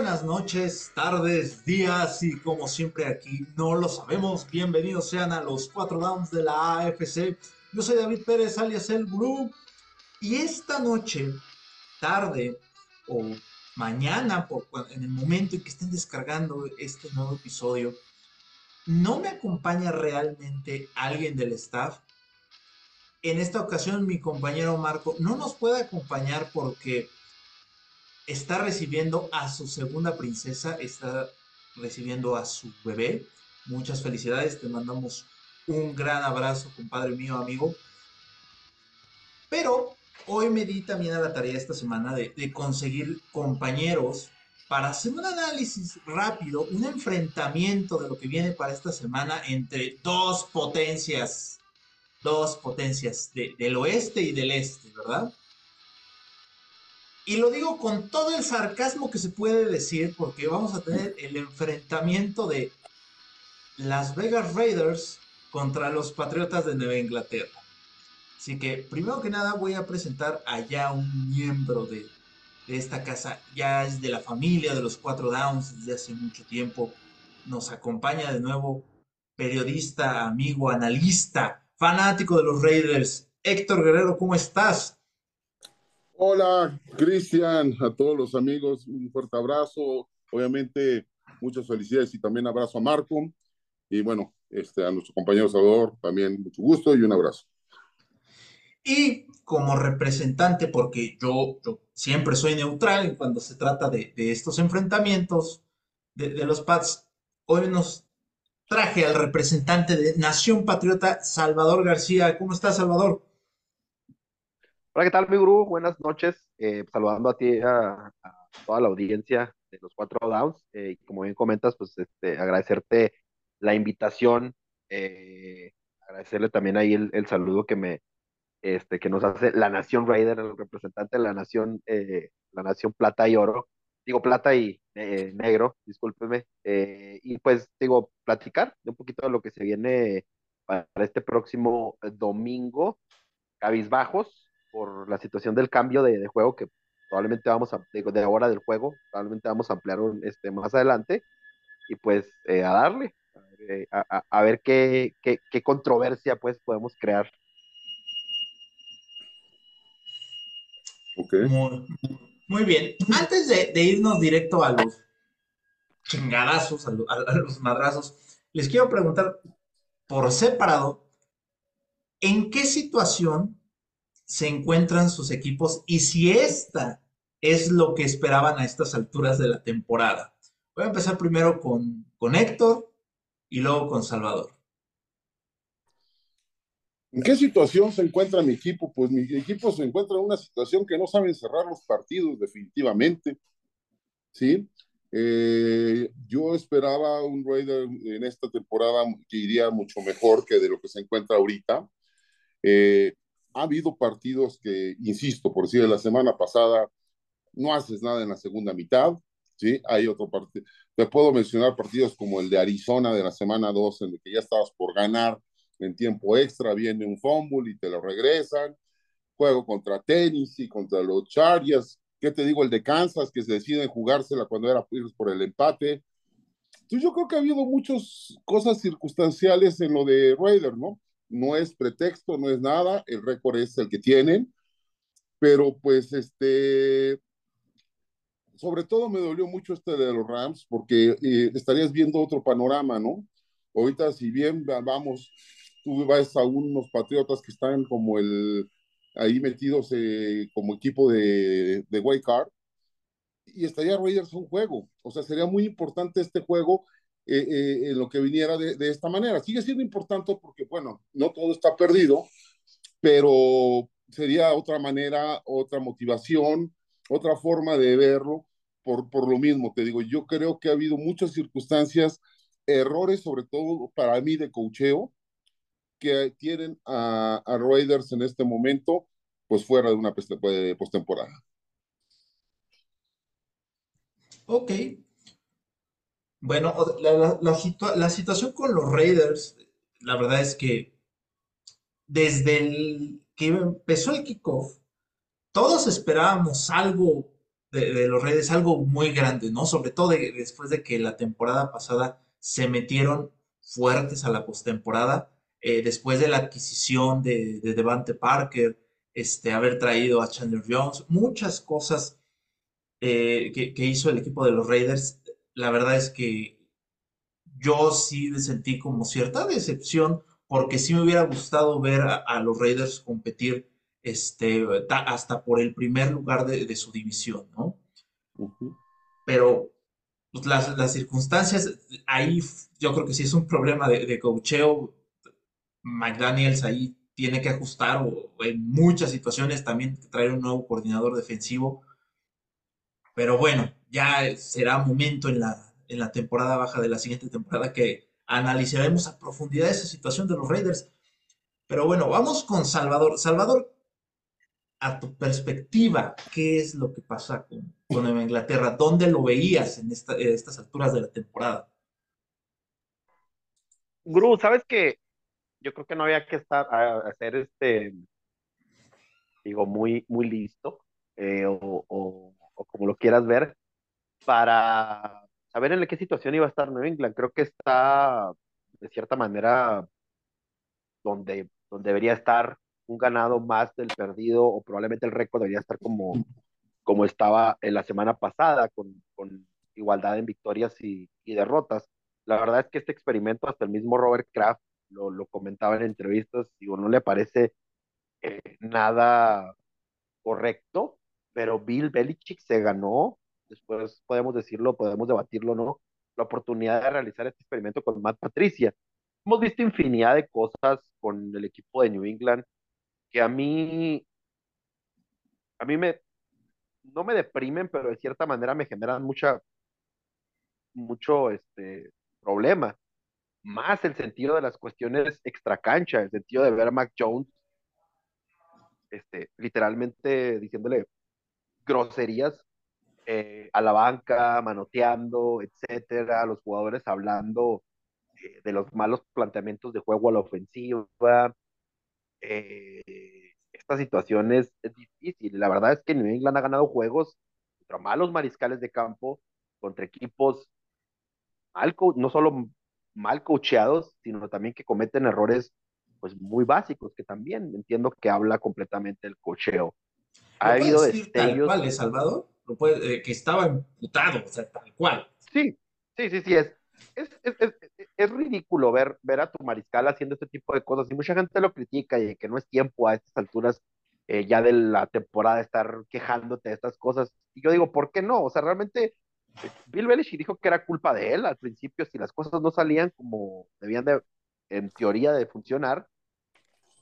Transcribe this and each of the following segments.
buenas noches, tardes, días y como siempre aquí no lo sabemos. Bienvenidos sean a los cuatro downs de la AFC. Yo soy David Pérez alias El Gurú y esta noche, tarde o mañana, por, en el momento en que estén descargando este nuevo episodio, no me acompaña realmente alguien del staff. En esta ocasión mi compañero Marco no nos puede acompañar porque está recibiendo a su segunda princesa, está recibiendo a su bebé. Muchas felicidades, te mandamos un gran abrazo, compadre mío, amigo. Pero hoy me di también a la tarea esta semana de, conseguir compañeros para hacer un análisis rápido, un enfrentamiento de lo que viene para esta semana entre dos potencias, dos potencias del oeste y del este, ¿verdad? Y lo digo con todo el sarcasmo que se puede decir, porque vamos a tener el enfrentamiento de Las Vegas Raiders contra los Patriotas de Nueva Inglaterra. Así que, primero que nada, voy a presentar a ya un miembro de, de esta casa. Ya es de la familia de los Cuatro Downs desde hace mucho tiempo. Nos acompaña de nuevo periodista, amigo, analista, fanático de los Raiders. Héctor Guerrero, ¿cómo estás? Hola, Cristian, a todos los amigos, un fuerte abrazo. Obviamente, muchas felicidades y también abrazo a Marco. Y bueno, este, a nuestro compañero Salvador, también mucho gusto y un abrazo. Y como representante, porque yo, siempre soy neutral cuando se trata de, estos enfrentamientos de, de, los Pats, hoy nos traje al representante de Nación Patriota, Salvador García. ¿Cómo estás, Salvador? Hola, ¿qué tal, mi gurú? Buenas noches. Eh, saludando a ti, a, a, toda la audiencia de los cuatro downs. Eh, como bien comentas, pues este, agradecerte la invitación, eh, agradecerle también ahí el, el, saludo que me este, que nos hace la Nación Raider, el representante de la Nación, la Nación Plata y Oro. Digo plata y negro, discúlpeme. y pues digo, platicar de un poquito de lo que se viene para este próximo domingo. Cabizbajos, por la situación del cambio de, de juego que probablemente vamos a, de, de, ahora del juego, probablemente vamos a ampliar un, este, más adelante y pues eh, a darle, eh, a, a, a, ver qué, qué, qué, controversia pues podemos crear. Okay. Muy, muy bien. Antes de, de, irnos directo a los chingadazos, a, a los madrazos, les quiero preguntar por separado, ¿en qué situación se encuentran sus equipos y si esta es lo que esperaban a estas alturas de la temporada. Voy a empezar primero con, con Héctor y luego con Salvador. ¿En qué situación se encuentra mi equipo? Pues mi equipo se encuentra en una situación que no saben cerrar los partidos definitivamente. ¿Sí? Eh, yo esperaba un Raider en esta temporada que iría mucho mejor que de lo que se encuentra ahorita. Eh, ha habido partidos que, insisto, por decir, la semana pasada no haces nada en la segunda mitad, ¿sí? Hay otro partido. Te puedo mencionar partidos como el de Arizona de la semana 2, en el que ya estabas por ganar en tiempo extra, viene un fumble y te lo regresan. Juego contra Tennessee, contra los Chargers. ¿Qué te digo? El de Kansas, que se deciden jugársela cuando era por el empate. Entonces yo creo que ha habido muchas cosas circunstanciales en lo de Raiders, ¿no? No es pretexto, no es nada, el récord es el que tienen, pero pues este, sobre todo me dolió mucho este de los Rams porque eh, estarías viendo otro panorama, ¿no? Ahorita si bien vamos, tú vas a unos patriotas que están como el, ahí metidos eh, como equipo de, de White Card, y estaría Raiders un juego, o sea, sería muy importante este juego eh, eh, en lo que viniera de, de, esta manera. Sigue siendo importante porque, bueno, no todo está perdido, pero sería otra manera, otra motivación, otra forma de verlo. Por, por lo mismo, te digo, yo creo que ha habido muchas circunstancias, errores, sobre todo para mí de cocheo, que tienen a, a Raiders en este momento, pues fuera de una postemporada. Ok, bueno, la, la, la, situa la, situación con los Raiders, la verdad es que desde que empezó el kickoff, todos esperábamos algo de, los Raiders algo muy grande, ¿no? Sobre todo después de que la temporada pasada se metieron fuertes a la postemporada, eh, después de la adquisición de, de Devante Parker, este, haber traído a Chandler Jones, muchas cosas eh, que, hizo el equipo de los Raiders, la verdad es que yo sí sentí como cierta decepción porque sí me hubiera gustado ver a, los Raiders competir este, hasta por el primer lugar de, su división, ¿no? Pero pues, las, circunstancias, ahí yo creo que sí es un problema de, de cocheo. McDaniels ahí tiene que ajustar o en muchas situaciones también traer un nuevo coordinador defensivo. Pero bueno, ya será momento en la, en la temporada baja de la siguiente temporada que analizaremos a profundidad esa situación de los Raiders. Pero bueno, vamos con Salvador. Salvador, a tu perspectiva, ¿qué es lo que pasa con, con Inglaterra? ¿Dónde lo veías en, estas alturas de la temporada? Gru, sabes que yo creo que no había que estar a, hacer este, digo, muy, muy listo, eh, o, como lo quieras ver, para saber en qué situación iba a estar Nueva England. Creo que está, de cierta manera, donde, donde debería estar un ganado más del perdido, o probablemente el récord debería estar como, como estaba en la semana pasada, con, con igualdad en victorias y, y, derrotas. La verdad es que este experimento, hasta el mismo Robert Kraft lo, lo comentaba en entrevistas, digo, no le parece eh, nada correcto, pero Bill Belichick se ganó después podemos decirlo, podemos debatirlo, ¿no? La oportunidad de realizar este experimento con Matt Patricia. Hemos visto infinidad de cosas con el equipo de New England que a mí, a mí me, no me deprimen, pero de cierta manera me generan mucha, mucho, este, problema. Más el sentido de las cuestiones extracancha, el sentido de ver a Mac Jones, este, literalmente diciéndole groserías eh, a la banca, manoteando, etcétera, los jugadores hablando eh, de los malos planteamientos de juego a la ofensiva. Eh, esta situación es, difícil. La verdad es que New England ha ganado juegos contra malos mariscales de campo, contra equipos mal, no solo mal coacheados, sino también que cometen errores pues muy básicos, que también entiendo que habla completamente el cocheo. Ha habido destellos. Tal Salvador? Eh, que estaba imputado, o sea, tal cual. Sí, sí, sí, sí, es, es, es, es, ridículo ver, ver a tu mariscal haciendo este tipo de cosas y mucha gente lo critica y que no es tiempo a estas alturas eh, ya de la temporada estar quejándote de estas cosas. Y yo digo, ¿por qué no? O sea, realmente eh, Bill Belichick dijo que era culpa de él al principio, si las cosas no salían como debían de, en teoría, de funcionar,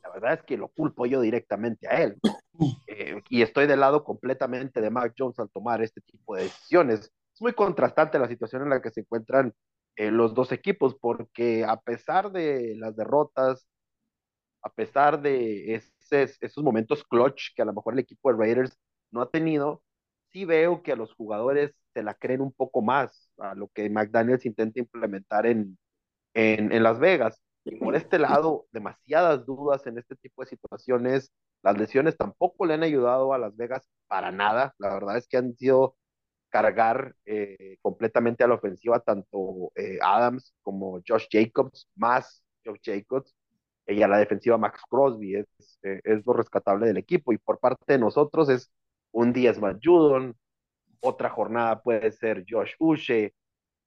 la verdad es que lo culpo yo directamente a él. Eh, y estoy del lado completamente de Mac Jones al tomar este tipo de decisiones. Es muy contrastante la situación en la que se encuentran eh, los dos equipos, porque a pesar de las derrotas, a pesar de ese, esos momentos clutch que a lo mejor el equipo de Raiders no ha tenido, sí veo que a los jugadores se la creen un poco más a lo que McDaniels intenta implementar en, en, en Las Vegas. Y por este lado, demasiadas dudas en este tipo de situaciones. Las lesiones tampoco le han ayudado a Las Vegas para nada. La verdad es que han sido cargar eh, completamente a la ofensiva tanto eh, Adams como Josh Jacobs, más Josh Jacobs, y a la defensiva Max Crosby. Es, eh, es lo rescatable del equipo. Y por parte de nosotros es un día Matt Judon, otra jornada puede ser Josh Uche,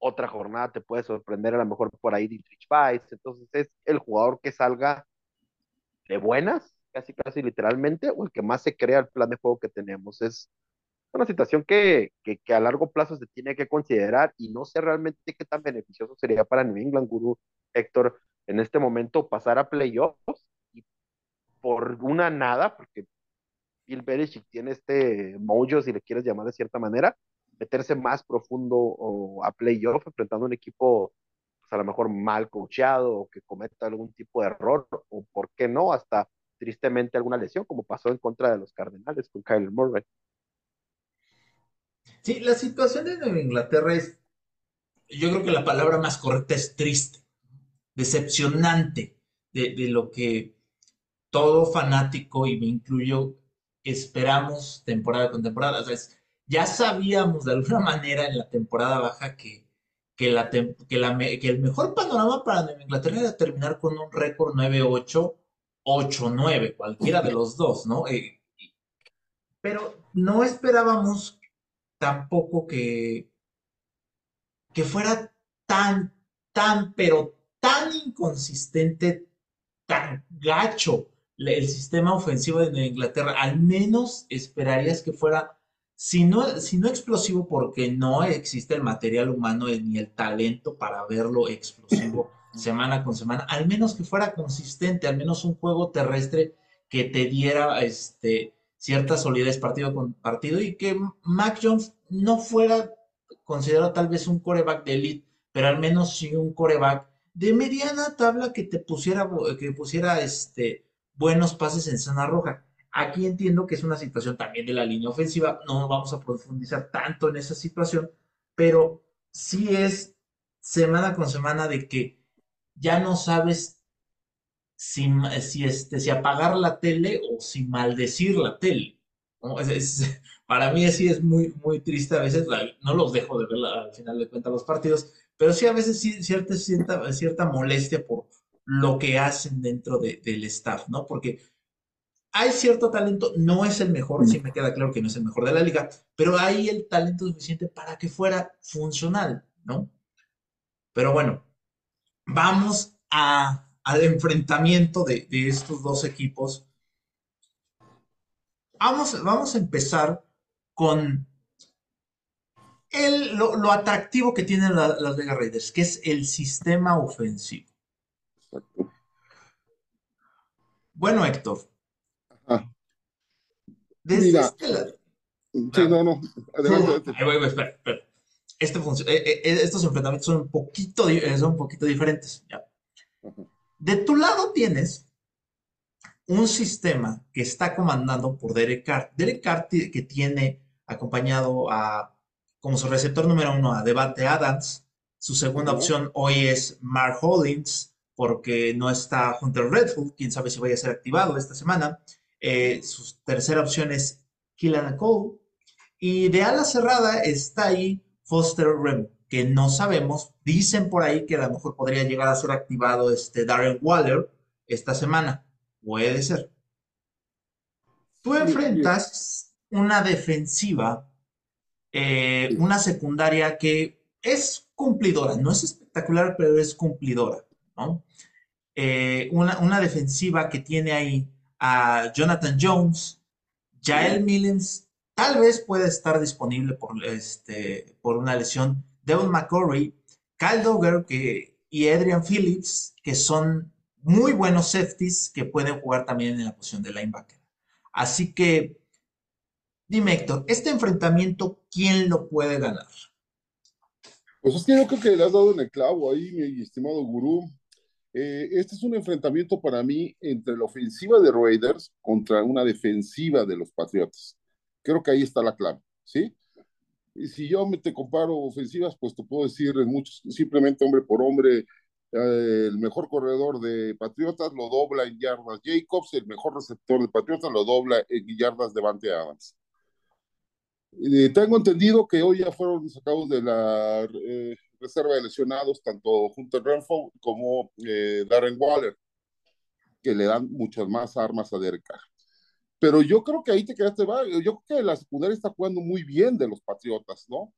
otra jornada te puede sorprender a lo mejor por ahí Dietrich Weiss, entonces es el jugador que salga de buenas, casi casi literalmente, o el que más se crea el plan de juego que tenemos. Es una situación que, que, que, a largo plazo se tiene que considerar y no sé realmente qué tan beneficioso sería para New England Guru, Héctor, en este momento pasar a playoffs y por una nada, porque Bill Belichick tiene este mojo, si le quieres llamar de cierta manera, meterse más profundo o a playoff, enfrentando un equipo pues, a lo mejor mal coachado o que cometa algún tipo de error, o por qué no, hasta tristemente alguna lesión, como pasó en contra de los Cardenales con Kyle Murray. Sí, la situación de Inglaterra es, yo creo que la palabra más correcta es triste, decepcionante de, de lo que todo fanático, y me incluyo, esperamos temporada con temporada. O sea, es, ya sabíamos de alguna manera en la temporada baja que, que, el mejor panorama para Nueva Inglaterra era terminar con un récord 9-8, 8-9, cualquiera de los dos, ¿no? Eh, pero no esperábamos tampoco que, que fuera tan, tan, pero tan inconsistente, tan gacho el sistema ofensivo de Inglaterra. Al menos esperarías que fuera, si no, si no explosivo, porque no existe el material humano ni el talento para verlo explosivo semana con semana, al menos que fuera consistente, al menos un juego terrestre que te diera este, cierta solidez partido con partido y que Mac Jones no fuera considerado tal vez un coreback de elite, pero al menos sí un coreback de mediana tabla que te pusiera, que pusiera este, buenos pases en zona roja. Aquí entiendo que es una situación también de la línea ofensiva, no vamos a profundizar tanto en esa situación, pero sí es semana con semana de que ya no sabes si, si, este, si apagar la tele o si maldecir la tele. para mí así es muy, muy triste a veces, no los dejo de ver al final de cuentas los partidos, pero sí a veces sí, cierta, cierta, cierta molestia por lo que hacen dentro del staff, ¿no? Porque hay cierto talento, no es el mejor, sí me queda claro que no es el mejor de la liga, pero hay el talento suficiente para que fuera funcional, ¿no? Pero bueno, vamos a al enfrentamiento de, estos dos equipos. Vamos, vamos a empezar con el, lo, atractivo que tienen las Vegas Raiders, que es el sistema ofensivo. Bueno, Héctor. Desde este Sí, no, no. Este eh, eh, estos enfrentamientos son un poquito, son un poquito diferentes. ¿ya? De tu lado tienes un sistema que está comandando por Derek Carr. Derek Carr que tiene acompañado a, como su receptor número uno, a Devante Adams. Su segunda opción hoy es Mark Hollins, porque no está Hunter Redfield, quién sabe si vaya a ser activado esta semana. Eh, su tercera opción es Killan Cole. Y de ala cerrada está ahí Foster Rem que no sabemos. Dicen por ahí que a lo mejor podría llegar a ser activado este Darren Waller esta semana. Puede ser. Tú enfrentas una defensiva, eh, una secundaria que es cumplidora, no es espectacular, pero es cumplidora, ¿no? Eh, una, una, defensiva que tiene ahí a Jonathan Jones, Jael Millens, tal vez puede estar disponible por, este, por una lesión, Devon McCurry, Kyle Dogger que, y Adrian Phillips, que son muy buenos safeties que pueden jugar también en la posición de linebacker. Así que, dime Héctor, este enfrentamiento, ¿quién lo puede ganar? Pues es que yo creo que le has dado en el clavo ahí, mi estimado gurú. Eh, este es un enfrentamiento para mí entre la ofensiva de Raiders contra una defensiva de los Patriotas. Creo que ahí está la clave, ¿sí? Y si yo me te comparo ofensivas, pues te puedo decir muchos, simplemente hombre por hombre, eh, el mejor corredor de Patriotas lo dobla en yardas Jacobs, el mejor receptor de Patriotas lo dobla en yardas Devante Adams. Y tengo entendido que hoy ya fueron sacados de la eh, reserva de lesionados tanto Hunter Renfro como eh, Darren Waller, que le dan muchas más armas a Derek Carr. Pero yo creo que ahí te quedaste, yo creo que la secundaria está jugando muy bien de los Patriotas, ¿no?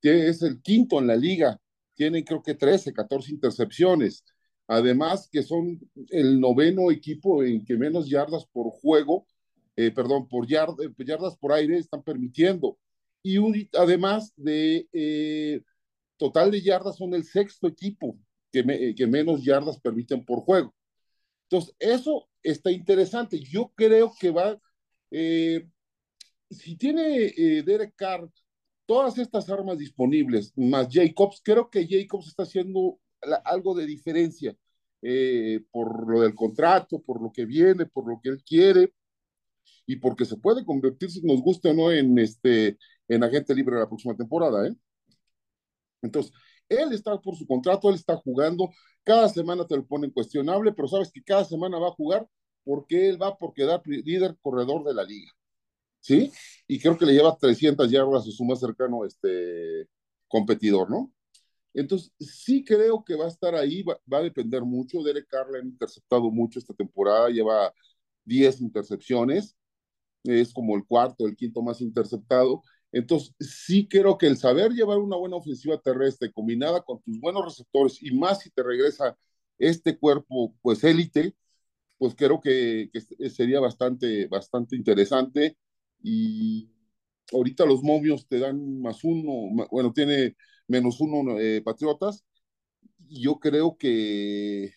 Es el quinto en la liga, tienen creo que 13, 14 intercepciones. Además que son el noveno equipo en que menos yardas por juego, eh, perdón, por eh, yardas por aire están permitiendo. Y además de eh, total de yardas son el sexto equipo que, que menos yardas permiten por juego. Entonces, eso está interesante. Yo creo que va eh, si tiene eh, Derek Carr todas estas armas disponibles, más Jacobs, creo que Jacobs está haciendo algo de diferencia eh, por lo del contrato, por lo que viene, por lo que él quiere y porque se puede convertir, si nos gusta o no, en, este, en agente libre la próxima temporada. ¿eh? Entonces, él está por su contrato, él está jugando, cada semana te lo ponen cuestionable, pero sabes que cada semana va a jugar porque él va por quedar líder corredor de la liga. ¿sí? Y creo que le lleva 300 yardas a su más cercano este, competidor, ¿no? Entonces, sí creo que va a estar ahí, va, a depender mucho. Derek Carr ha interceptado mucho esta temporada, lleva 10 intercepciones, es como el cuarto, el quinto más interceptado. Entonces, sí creo que el saber llevar una buena ofensiva terrestre combinada con tus buenos receptores y más si te regresa este cuerpo, pues élite, pues creo que, sería bastante, bastante interesante. Y ahorita los momios te dan más uno, bueno, tiene menos uno eh, Patriotas. Yo creo que,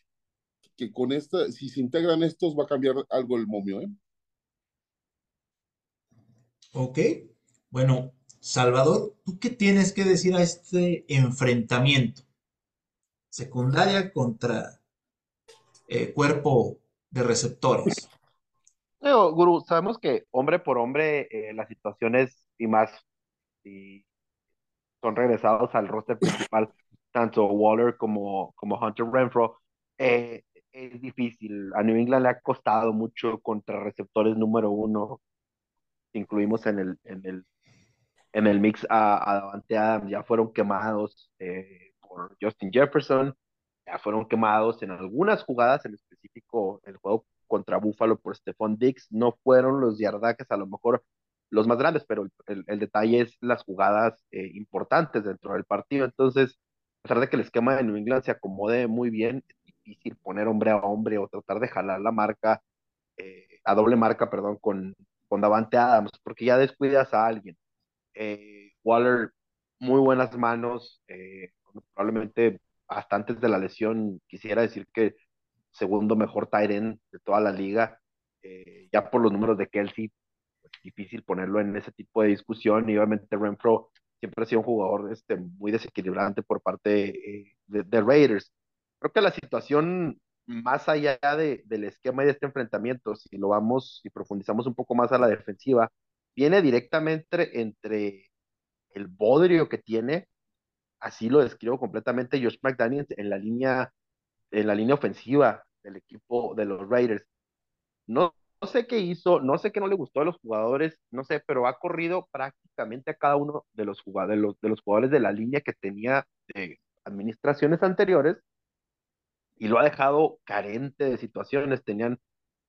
que con esta, si se integran estos, va a cambiar algo el momio, ¿eh? Ok. Bueno, Salvador, ¿tú qué tienes que decir a este enfrentamiento? Secundaria contra eh, cuerpo de receptores. Guru, sabemos que hombre por hombre eh, las situaciones y más son regresados al roster principal, tanto Waller como, como Hunter Renfro, eh, es difícil. A New England le ha costado mucho contra receptores número uno. Incluimos en el, en el en el mix a, a Davante Adams ya fueron quemados eh, por Justin Jefferson, ya fueron quemados en algunas jugadas, en específico el juego contra Buffalo por Stephon Dix, no fueron los yardajes a lo mejor los más grandes, pero el, el, detalle es las jugadas eh, importantes dentro del partido, entonces, a pesar de que el esquema de New England se acomode muy bien, es difícil poner hombre a hombre o tratar de jalar la marca, eh, a doble marca, perdón, con, con Davante Adams, porque ya descuidas a alguien eh, Waller, muy buenas manos, eh, probablemente hasta antes de la lesión, quisiera decir que segundo mejor end de toda la liga, eh, ya por los números de Kelsey, pues, difícil ponerlo en ese tipo de discusión, y obviamente Renfro siempre ha sido un jugador este, muy desequilibrante por parte de, Raiders. Creo que la situación más allá de, del esquema y de este enfrentamiento, si lo vamos y profundizamos un poco más a la defensiva, viene directamente entre el bodrio que tiene, así lo describo completamente Josh McDaniels en la línea, en la línea ofensiva del equipo de los Raiders. No, no sé qué hizo, no sé qué no le gustó a los jugadores, no sé, pero ha corrido prácticamente a cada uno de los jugadores, de los, de los jugadores de la línea que tenía de administraciones anteriores y lo ha dejado carente de situaciones. Tenían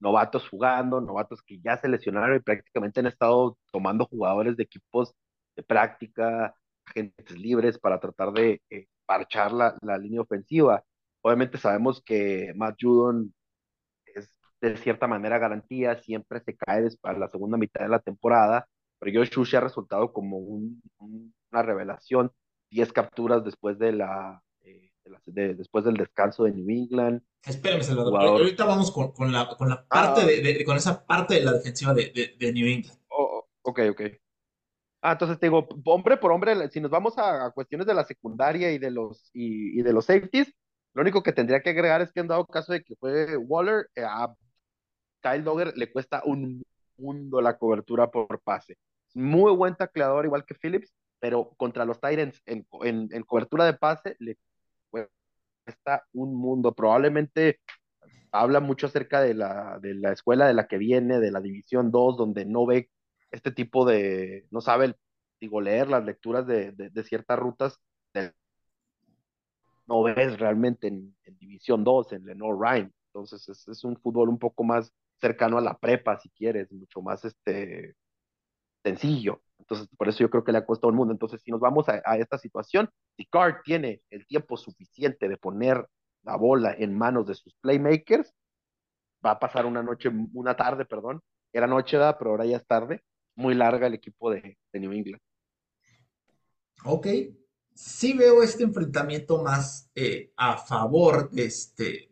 novatos jugando, novatos que ya se lesionaron y prácticamente han estado tomando jugadores de equipos de práctica, agentes libres para tratar de eh, parchar la, la, línea ofensiva. Obviamente sabemos que Matt Judon es de cierta manera garantía, siempre se cae para la segunda mitad de la temporada, pero Josh Shushi ha resultado como un, una revelación, 10 capturas después de la, después del descanso de New England. Espérame, Salvador. Ahorita vamos con, con, la, con la parte ah. de, con esa parte de la defensiva de, de New England. Oh, oh, ok, ok. Ah, entonces te digo, hombre por hombre, si nos vamos a, cuestiones de la secundaria y de los y, y, de los safeties, lo único que tendría que agregar es que han dado caso de que fue Waller, eh, a Kyle Dogger le cuesta un mundo la cobertura por pase. Muy buen tacleador, igual que Phillips, pero contra los Titans en, en, en cobertura de pase le está un mundo. Probablemente habla mucho acerca de la, de la escuela de la que viene, de la División 2, donde no ve este tipo de, no sabe, digo, leer las lecturas de, de, ciertas rutas, no ves realmente en, División 2, en Lenore Ryan. Entonces es, es, un fútbol un poco más cercano a la prepa, si quieres, mucho más este, sencillo. Entonces, por eso yo creo que le ha costado el mundo. Entonces, si nos vamos a, esta situación, si Card tiene el tiempo suficiente de poner la bola en manos de sus playmakers, va a pasar una noche, una tarde, perdón, era noche, da, pero ahora ya es tarde, muy larga el equipo de, de New England. Ok, sí veo este enfrentamiento más eh, a favor de este,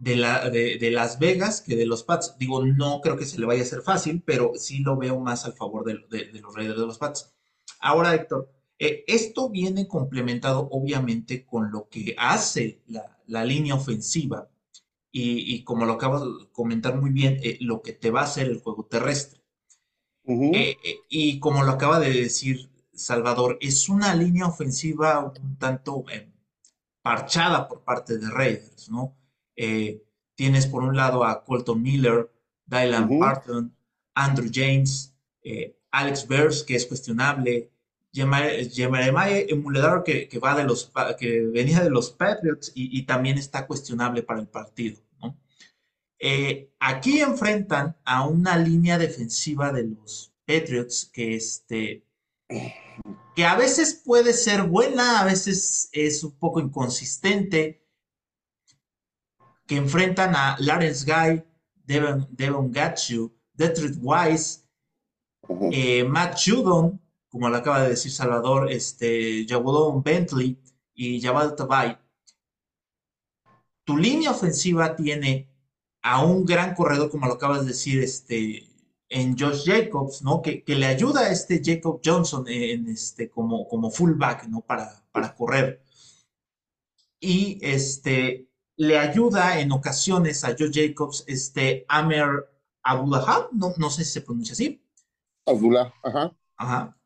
de, la, de, Las Vegas que de los Pats. Digo, no creo que se le vaya a hacer fácil, pero sí lo veo más al favor de, los Raiders de los Pats. Ahora, Héctor, eh, esto viene complementado obviamente con lo que hace la, línea ofensiva y, como lo acabas de comentar muy bien, eh, lo que te va a hacer el juego terrestre. Eh, y como lo acaba de decir Salvador, es una línea ofensiva un tanto parchada por parte de Raiders, ¿no? Eh, tienes por un lado a Colton Miller, Dylan Parton, Andrew James, eh, Alex Burrs, que es cuestionable, Jeremiah Emulador, que, que, va de los, que venía de los Patriots y, también está cuestionable para el partido. Eh, aquí enfrentan a una línea defensiva de los Patriots que, este, que a veces puede ser buena, a veces es un poco inconsistente, que enfrentan a Lawrence Guy, Devon, Devon Gatchu, Detroit Wise, eh, Matt Judon, como lo acaba de decir Salvador, este, Bentley y Jabal Tabay. Tu línea ofensiva tiene a un gran corredor, como lo acabas de decir, este, en Josh Jacobs, ¿no? Que, le ayuda a este Jacob Johnson en este, como, como fullback, ¿no? Para, para correr. Y este, le ayuda en ocasiones a Josh Jacobs, este, Amer Abdullah, no, no sé si se pronuncia así. Abdullah, ajá. Ajá.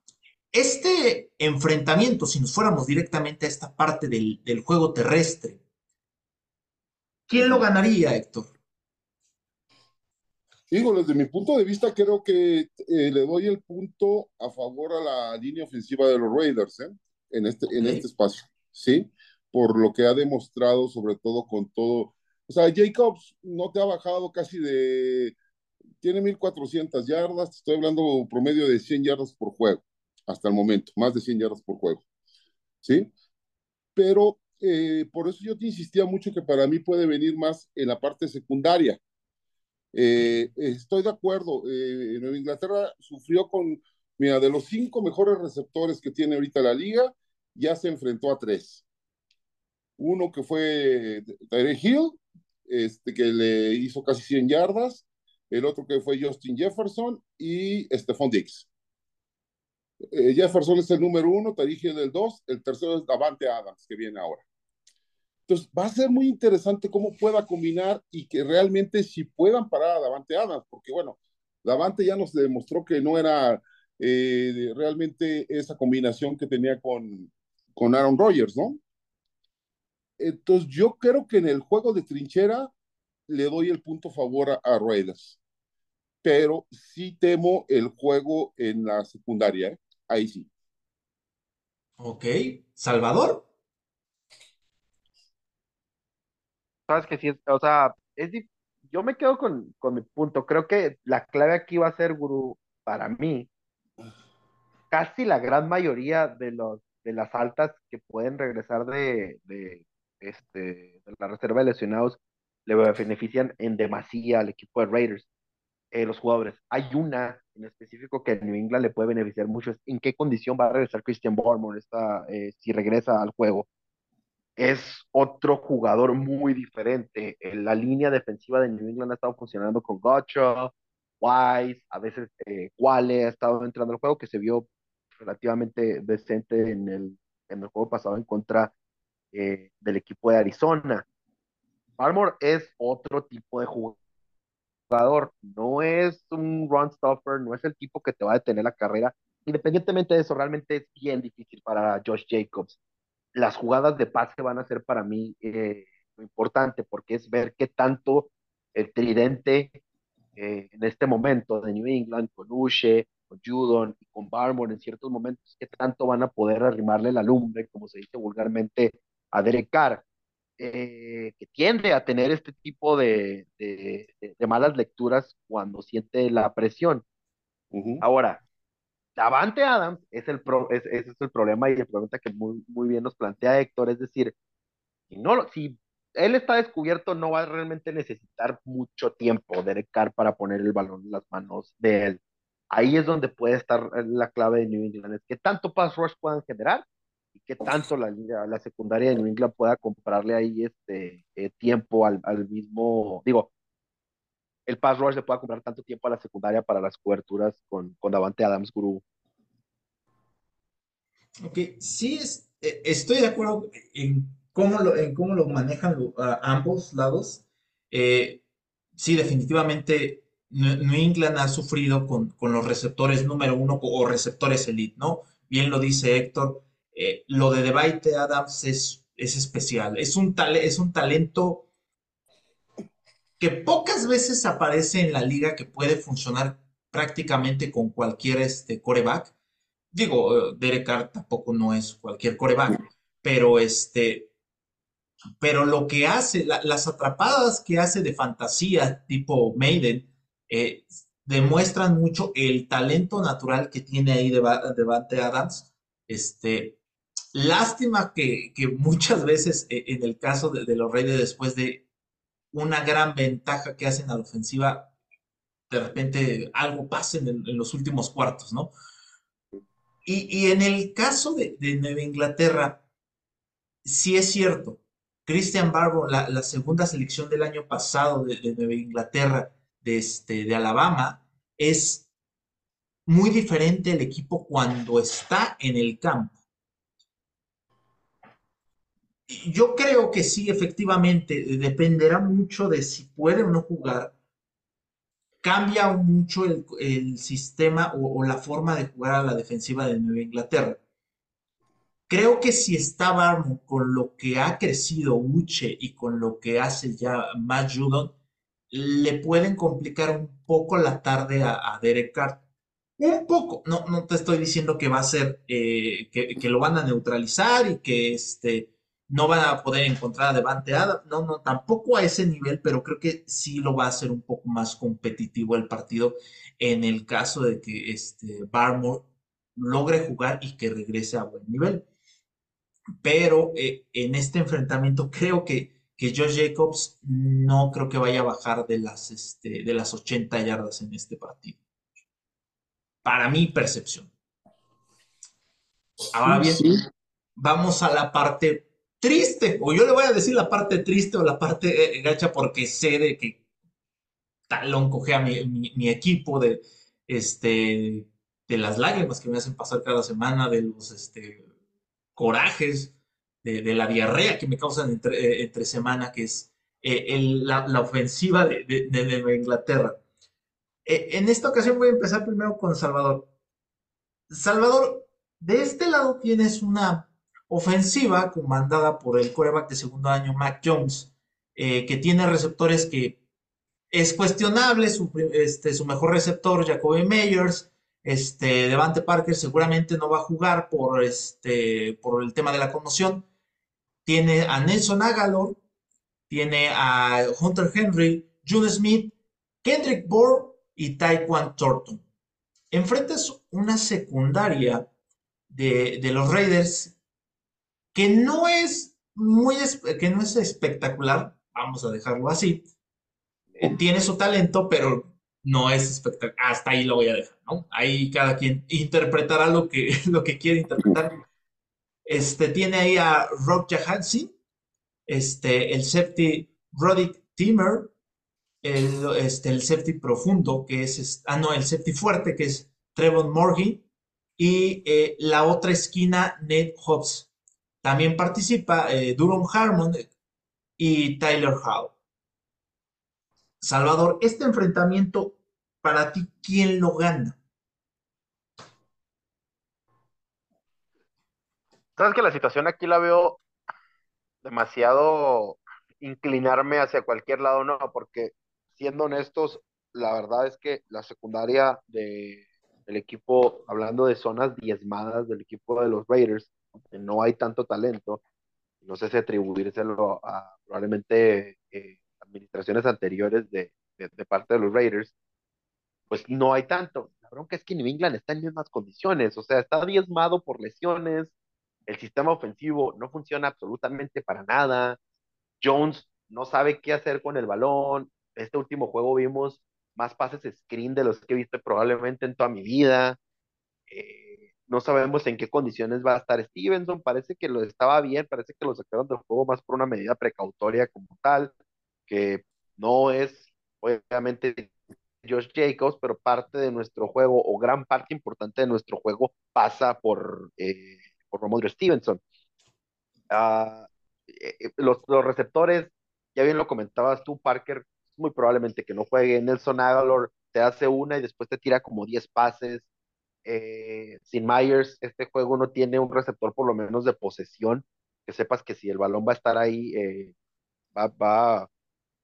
Este enfrentamiento, si nos fuéramos directamente a esta parte del, del juego terrestre, ¿quién lo ganaría, Héctor? Digo, desde mi punto de vista, creo que eh, le doy el punto a favor a la línea ofensiva de los Raiders ¿eh? en, este, en este espacio, ¿sí? Por lo que ha demostrado, sobre todo con todo. O sea, Jacobs no te ha bajado casi de. Tiene 1400 yardas, estoy hablando promedio de 100 yardas por juego, hasta el momento, más de 100 yardas por juego, ¿sí? Pero eh, por eso yo te insistía mucho que para mí puede venir más en la parte secundaria, eh, estoy de acuerdo. Eh, Nueva Inglaterra sufrió con, mira, de los cinco mejores receptores que tiene ahorita la liga, ya se enfrentó a tres. Uno que fue Tyree Hill, este, que le hizo casi 100 yardas. El otro que fue Justin Jefferson y Stephon Diggs. Eh, Jefferson es el número uno, Tyree Hill el dos, el tercero es Davante Adams, que viene ahora. Entonces, va a ser muy interesante cómo pueda combinar y que realmente si puedan parar a Davante Adams, porque bueno, Davante ya nos demostró que no era eh, realmente esa combinación que tenía con, con Aaron Rodgers, ¿no? Entonces, yo creo que en el juego de trinchera le doy el punto favor a, a Raiders, pero sí temo el juego en la secundaria, ¿eh? ahí sí. Ok, Salvador. sabes que sí, o sea, es yo me quedo con, con mi punto. Creo que la clave aquí va a ser, Guru, para mí, casi la gran mayoría de los de las altas que pueden regresar de, de, este, de la reserva de lesionados le benefician en demasía al equipo de Raiders. Eh, los jugadores. Hay una en específico que a New England le puede beneficiar mucho. Es en qué condición va a regresar Christian Barmore eh, si regresa al juego es otro jugador muy diferente. La línea defensiva de New England ha estado funcionando con Gotcha, Wise, a veces eh, ha estado entrando al juego, que se vio relativamente decente en el, en el juego pasado en contra eh, del equipo de Arizona. Armor es otro tipo de jugador, no es un run stopper, no es el tipo que te va a detener la carrera. Independientemente de eso, realmente es bien difícil para Josh Jacobs las jugadas de pase van a ser para mí eh, lo importante, porque es ver qué tanto el tridente eh, en este momento de New England, con Uche, con Judon y con Barmore en ciertos momentos, qué tanto van a poder arrimarle la lumbre, como se dice vulgarmente, a Derek Carr, eh, que tiende a tener este tipo de, de, malas lecturas cuando siente la presión. Ahora, Davante Adams es el ese es el problema y la pregunta que muy, muy bien nos plantea Héctor, es decir, si, no, si él está descubierto, no va a realmente necesitar mucho tiempo Derek Carr para poner el balón en las manos de él. Ahí es donde puede estar la clave de New England, es que tanto pass rush puedan generar y que tanto la, la secundaria de New England pueda comprarle ahí este eh, tiempo al, al mismo, digo, el pass rush le pueda comprar tanto tiempo a la secundaria para las coberturas con, con Davante Adams Guru. Ok, sí, es, eh, estoy de acuerdo en cómo lo, en cómo lo manejan ambos lados. Eh, sí, definitivamente New England ha sufrido con, con, los receptores número uno o receptores elite, ¿no? Bien lo dice Héctor. Eh, lo de Devite Adams es, es especial. Es un, es un talento que pocas veces aparece en la liga que puede funcionar prácticamente con cualquier este, coreback. Digo, Derek Carr tampoco no es cualquier coreback, pero este, pero lo que hace, las atrapadas que hace de fantasía tipo Maiden, eh, demuestran mucho el talento natural que tiene ahí Devante Adams. Este, lástima que, muchas veces eh, en el caso de, los Reyes, después de una gran ventaja que hacen a la ofensiva, de repente algo pasa en, los últimos cuartos, ¿no? Y, en el caso de, Nueva Inglaterra, sí es cierto, Christian Barbo, la, segunda selección del año pasado de, Nueva Inglaterra, de, este, de Alabama, es muy diferente el equipo cuando está en el campo. Yo creo que sí, efectivamente, dependerá mucho de si puede o no jugar. Cambia mucho el, sistema o, la forma de jugar a la defensiva de Nueva Inglaterra. Creo que si está Barmo con lo que ha crecido Uche y con lo que hace ya Matt Judon, le pueden complicar un poco la tarde a, Derek Carr. Un poco, no, no te estoy diciendo que va a ser, eh, que, lo van a neutralizar y que este, no van a poder encontrar a Devante no, no, tampoco a ese nivel, pero creo que sí lo va a hacer un poco más competitivo el partido en el caso de que este Barmore logre jugar y que regrese a buen nivel. Pero eh, en este enfrentamiento creo que que Josh Jacobs no creo que vaya a bajar de las, este, de las 80 yardas en este partido. Para mi percepción. Ahora bien, vamos a la parte triste, o yo le voy a decir la parte triste o la parte eh, gacha porque sé de que talón coge a mi, equipo de, este, de las lágrimas que me hacen pasar cada semana, de los este, corajes de, la diarrea que me causan entre, eh, semana, que es eh, la, ofensiva de, Inglaterra. En esta ocasión voy a empezar primero con Salvador. Salvador, de este lado tienes una ofensiva comandada por el coreback de segundo año, Mac Jones, que tiene receptores que es cuestionable, su, este, su mejor receptor, Jacoby Meyers, este, Devante Parker seguramente no va a jugar por, este, por el tema de la conmoción, tiene a Nelson Agalor, tiene a Hunter Henry, June Smith, Kendrick Bourne y Taekwon Thornton. Enfrentas una secundaria de, los Raiders que no es muy que no es espectacular, vamos a dejarlo así. Eh, tiene su talento, pero no es espectacular. Hasta ahí lo voy a dejar, ¿no? Ahí cada quien interpretará lo que, lo que quiere interpretar. Este, tiene ahí a Rob Jahansi, este, el safety Roddick Timmer, el, este, el safety profundo, que es, ah, no, el safety fuerte, que es Trevon Morgan, y eh, la otra esquina, Ned Hobbs. También participa eh, Durham Harmon y Tyler Howe. Salvador, este enfrentamiento, para ti, ¿quién lo gana? Sabes que la situación aquí la veo demasiado inclinarme hacia cualquier lado, no, porque siendo honestos, la verdad es que la secundaria de, del equipo, hablando de zonas diezmadas del equipo de los Raiders, no hay tanto talento, no sé si atribuírselo a probablemente eh, administraciones anteriores de, de, parte de los Raiders, pues no hay tanto. La bronca es que New England está en mismas condiciones, o sea, está diezmado por lesiones, el sistema ofensivo no funciona absolutamente para nada. Jones no sabe qué hacer con el balón. Este último juego vimos más pases screen de los que he visto probablemente en toda mi vida. Eh, no sabemos en qué condiciones va a estar Stevenson. Parece que lo estaba bien, parece que lo sacaron del juego más por una medida precautoria como tal, que no es obviamente Josh Jacobs, pero parte de nuestro juego o gran parte importante de nuestro juego pasa por eh, por Stevenson. Ah, eh, eh, los, receptores, ya bien lo comentabas tú, Parker, muy probablemente que no juegue. Nelson Aguilar te hace una y después te tira como 10 pases. Eh, sin Myers, este juego no tiene un receptor por lo menos de posesión, que sepas que si el balón va a estar ahí, va, va,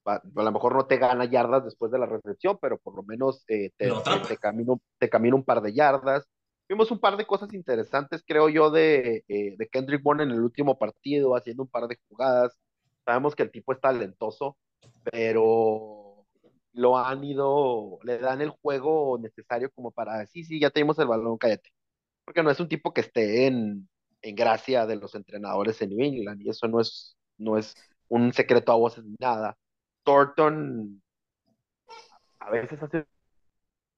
a lo mejor no te gana yardas después de la recepción, pero por lo menos eh, te, te, camino, te camino un par de yardas. Vimos un par de cosas interesantes, creo yo, de, eh, de Kendrick Bourne en el último partido, haciendo un par de jugadas. Sabemos que el tipo es talentoso, pero lo han ido, le dan el juego necesario como para, sí, sí, ya tenemos el balón, cállate. Porque no es un tipo que esté en, en gracia de los entrenadores en New England, y eso no es, no es un secreto a voces ni nada. Thornton a veces hace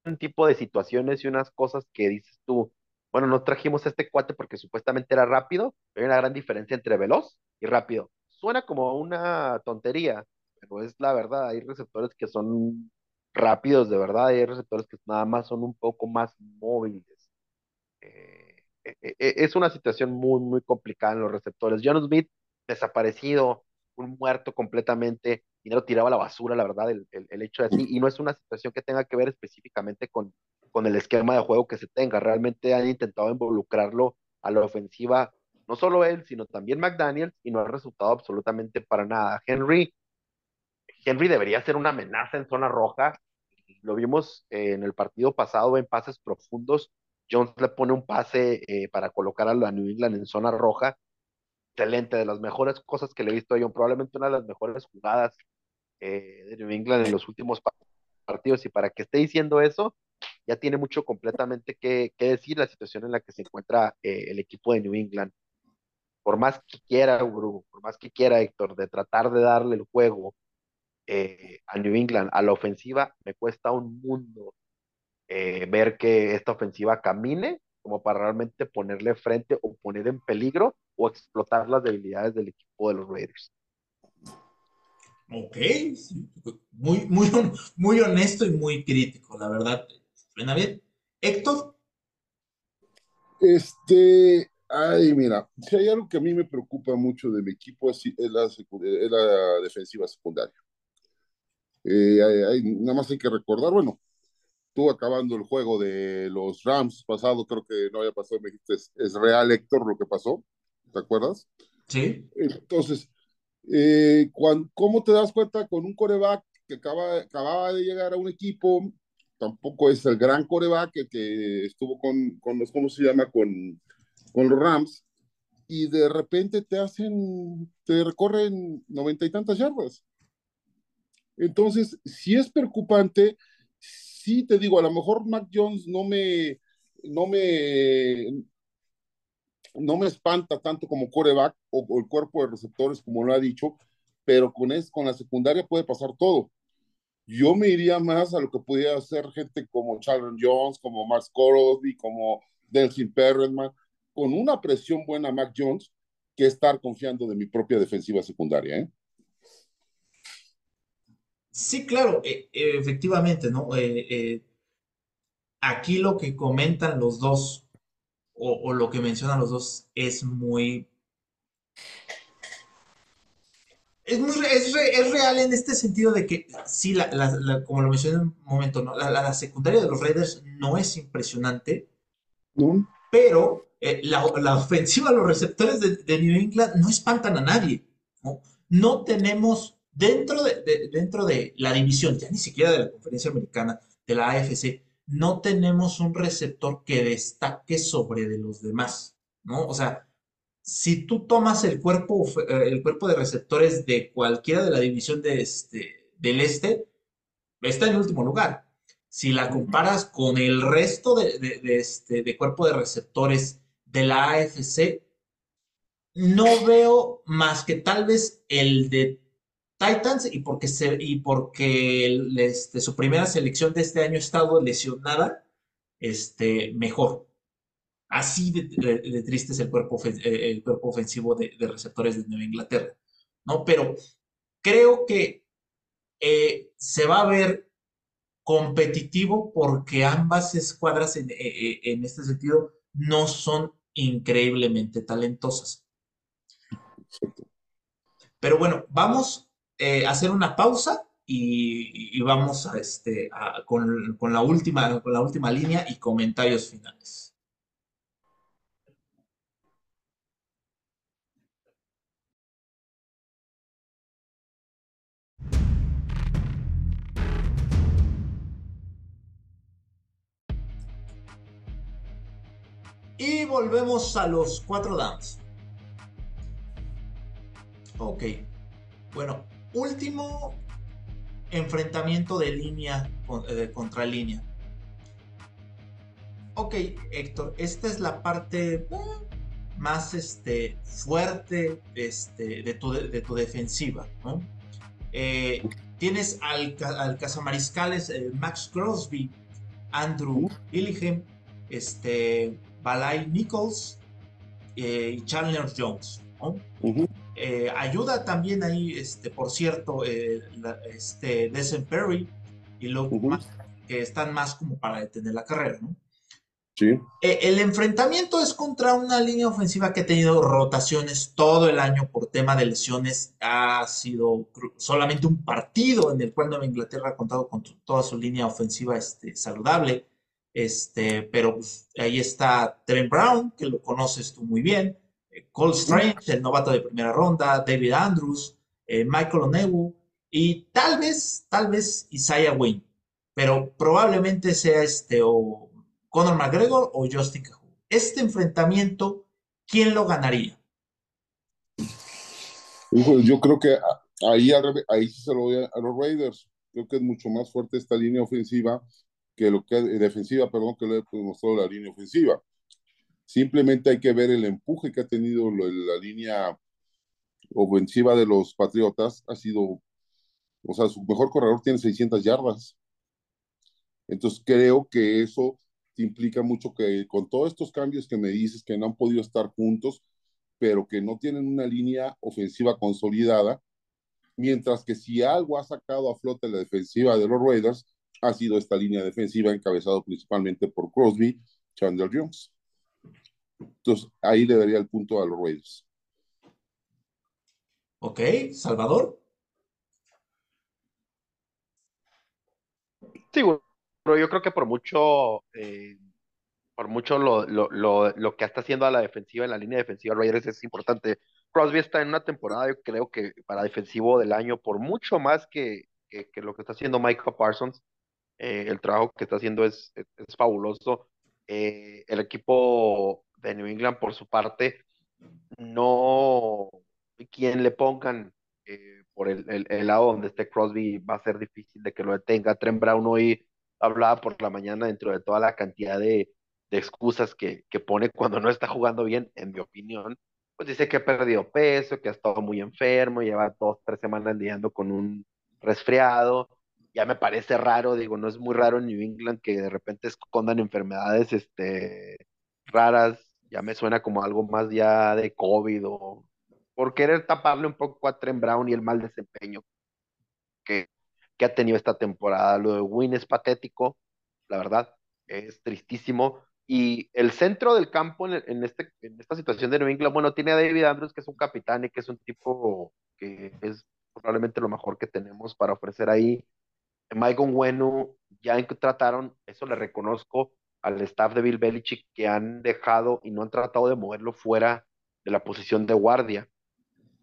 un tipo de situaciones y unas cosas que dices tú, bueno, no trajimos este cuate porque supuestamente era rápido, pero hay una gran diferencia entre veloz y rápido. Suena como una tontería, pero es la verdad, hay receptores que son rápidos de verdad, y hay receptores que nada más son un poco más móviles. Eh, eh, eh, es una situación muy, muy complicada en los receptores. John Smith, desaparecido, un muerto completamente, dinero tiraba a la basura, la verdad, el, el, hecho de así, y no es una situación que tenga que ver específicamente con, con el esquema de juego que se tenga, realmente han intentado involucrarlo a la ofensiva, no solo él, sino también McDaniels, y no ha resultado absolutamente para nada. Henry, Henry debería ser una amenaza en zona roja, lo vimos en el partido pasado en pases profundos, Jones le pone un pase eh, para colocar a la New England en zona roja, excelente, de las mejores cosas que le he visto a John, probablemente una de las mejores jugadas eh, de New England en los últimos partidos. Y para que esté diciendo eso, ya tiene mucho completamente que, decir la situación en la que se encuentra eh, el equipo de New England. Por más que quiera, por más que quiera Héctor, de tratar de darle el juego eh, a New England, a la ofensiva, me cuesta un mundo ver que esta ofensiva camine como para realmente ponerle frente o poner en peligro o explotar las debilidades del equipo de los Raiders. Ok, muy, muy, muy honesto y muy crítico, la verdad. ¿Suena bien? Héctor. Este, ay, mira, si hay algo que a mí me preocupa mucho de mi equipo es, la, la, defensiva secundaria. Eh, nada más hay que recordar, bueno, tú acabando el juego de los Rams pasado, creo que no había pasado, me dijiste, es real, Héctor, lo que pasó, ¿te acuerdas? Sí. Entonces, eh, ¿Cómo te das cuenta con un coreback que acaba, acababa de llegar a un equipo? Tampoco es el gran coreback que, que estuvo con, con los, ¿cómo se llama? Con, con los Rams. Y de repente te hacen, te recorren noventa y tantas yardas. Entonces, si es preocupante, sí te digo, a lo mejor Mac Jones no me, no me, no me espanta tanto como coreback o, el cuerpo de receptores, como lo ha dicho, pero con, es, con la secundaria puede pasar todo. Yo me iría más a lo que pudiera hacer gente como Charles Jones, como Max Corosby, como Delsin Perrelman, con una presión buena Mac Jones, que estar confiando de mi propia defensiva secundaria. ¿eh? Sí, claro, e, efectivamente, ¿no? Eh, eh, aquí lo que comentan los dos o, lo que mencionan los dos es muy... Es, muy, es, real en este sentido de que, sí, la, como lo mencioné en un momento, ¿no? la, secundaria de los Raiders no es impresionante, pero eh, la, ofensiva de los receptores de, New England no espantan a nadie. No, no tenemos dentro de, dentro de la división, ya ni siquiera de la conferencia americana, de la AFC, no tenemos un receptor que destaque sobre de los demás, ¿no? O sea, si tú tomas el cuerpo, eh, el cuerpo de receptores de cualquiera de la división de este, del este, está en último lugar. Si la comparas con el resto de, este, de cuerpo de receptores de la AFC, no veo más que tal vez el de Titans y porque, se, y porque este, su primera selección de este año ha estado lesionada, este, mejor. Así de, triste es el cuerpo, eh, el cuerpo ofensivo de, receptores de Nueva Inglaterra. ¿no? Pero creo que eh, se va a ver competitivo porque ambas escuadras en, eh, en este sentido no son increíblemente talentosas. Pero bueno, vamos eh, hacer una pausa y, vamos este, a este, con, la última, con la última línea y comentarios finales. Y volvemos a los cuatro downs. Ok. Bueno, último enfrentamiento de línea eh, contra línea. Ok, Héctor, esta es la parte eh, más este, fuerte este, de, tu, de, defensiva. Eh, tienes al, al cazamariscales Max Crosby, Andrew Illigan, este, Balai Nichols y Chandler Jones. Ayuda también ahí, este, por cierto, este, Desen Perry y lo que están más como para detener la carrera, ¿no? Sí. Eh, el enfrentamiento es contra una línea ofensiva que ha tenido rotaciones todo el año por tema de lesiones. Ha sido solamente un partido en el cual Nueva Inglaterra ha contado con toda su línea ofensiva este, saludable. Este, pero pues, ahí está Trent Brown, que lo conoces tú muy bien. Eh, Cole Strange, el novato de primera ronda. David Andrews, eh, Michael Onewu. Y tal vez, tal vez Isaiah Wayne. Pero probablemente sea este o Conor McGregor o Justin Cahoon. Este enfrentamiento, ¿quién lo ganaría? Yo creo que ahí, ahí sí se lo voy a, los Raiders. Creo que es mucho más fuerte esta línea ofensiva que lo que defensiva, perdón, que lo he demostrado la línea ofensiva. Simplemente hay que ver el empuje que ha tenido la línea ofensiva de los Patriotas. Ha sido, o sea, su mejor corredor tiene 600 yardas. Entonces creo que eso implica mucho que con todos estos cambios que me dices, que no han podido estar juntos, pero que no tienen una línea ofensiva consolidada, mientras que si algo ha sacado a flote la defensiva de los Raiders, ha sido esta línea defensiva encabezado principalmente por Crosby, Chandler Jones. Entonces, ahí le daría el punto a los Raiders. Ok, Salvador. Sí, pero yo creo que por mucho, eh, por mucho lo, lo, lo, lo, que está haciendo a la defensiva, en la línea defensiva Raiders es importante. Crosby está en una temporada, yo creo que para defensivo del año, por mucho más que, que, lo que está haciendo Michael Parsons, eh, el trabajo que está haciendo es, es, fabuloso. Eh, el equipo de New England, por su parte, no, quien le pongan por el, el, el, lado donde esté Crosby va a ser difícil de que lo detenga. Trent Brown hoy hablaba por la mañana dentro de toda la cantidad de, de excusas que, que, pone cuando no está jugando bien, en mi opinión, pues dice que ha perdido peso, que ha estado muy enfermo, lleva dos, tres semanas lidiando con un resfriado. Ya me parece raro, digo, no es muy raro en New England que de repente escondan enfermedades este, raras, ya me suena como algo más ya de COVID o por querer taparle un poco a Trent Brown y el mal desempeño que, que ha tenido esta temporada. Lo de Win es patético, la verdad, es tristísimo. Y el centro del campo en, este, en esta situación de New England, bueno, tiene a David Andrews, que es un capitán y que es un tipo que es probablemente lo mejor que tenemos para ofrecer ahí. Mike Wenu ya trataron, eso le reconozco al staff de Bill Belichick, que han dejado y no han tratado de moverlo fuera de la posición de guardia,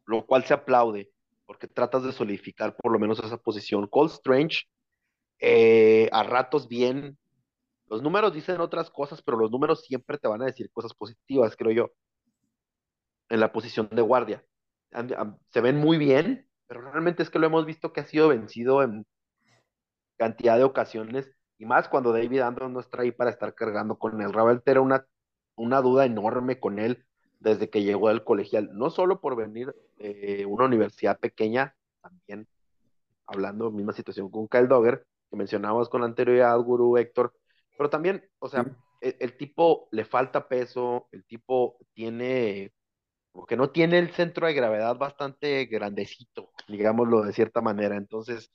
lo cual se aplaude porque tratas de solidificar por lo menos esa posición. Cole Strange, eh, a ratos bien, los números dicen otras cosas, pero los números siempre te van a decir cosas positivas, creo yo, en la posición de guardia. Se ven muy bien, pero realmente es que lo hemos visto que ha sido vencido en cantidad de ocasiones, y más cuando David Andrews no está ahí para estar cargando con él. Ravel era una, una duda enorme con él desde que llegó al colegial, no solo por venir de una universidad pequeña, también hablando, misma situación con Kyle Dogger, que mencionábamos con anterioridad, Guru Héctor, pero también, o sea, el, tipo le falta peso, el tipo tiene, como que no tiene el centro de gravedad bastante grandecito, digámoslo de cierta manera, entonces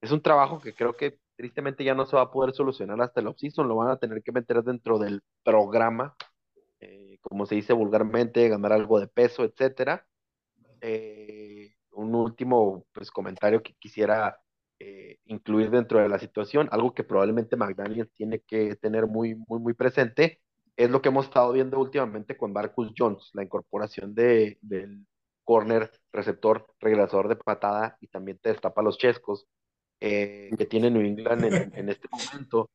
es un trabajo que creo que tristemente ya no se va a poder solucionar hasta el off-season, lo van a tener que meter dentro del programa como se dice vulgarmente, ganar algo de peso, etcétera. Eh, un último pues, comentario que quisiera eh, incluir dentro de la situación, algo que probablemente McDaniel tiene que tener muy, muy, muy presente, es lo que hemos estado viendo últimamente con Marcus Jones, la incorporación de, del corner, receptor, regresador de patada y también te destapa los chescos eh, que tiene New England en, en este momento.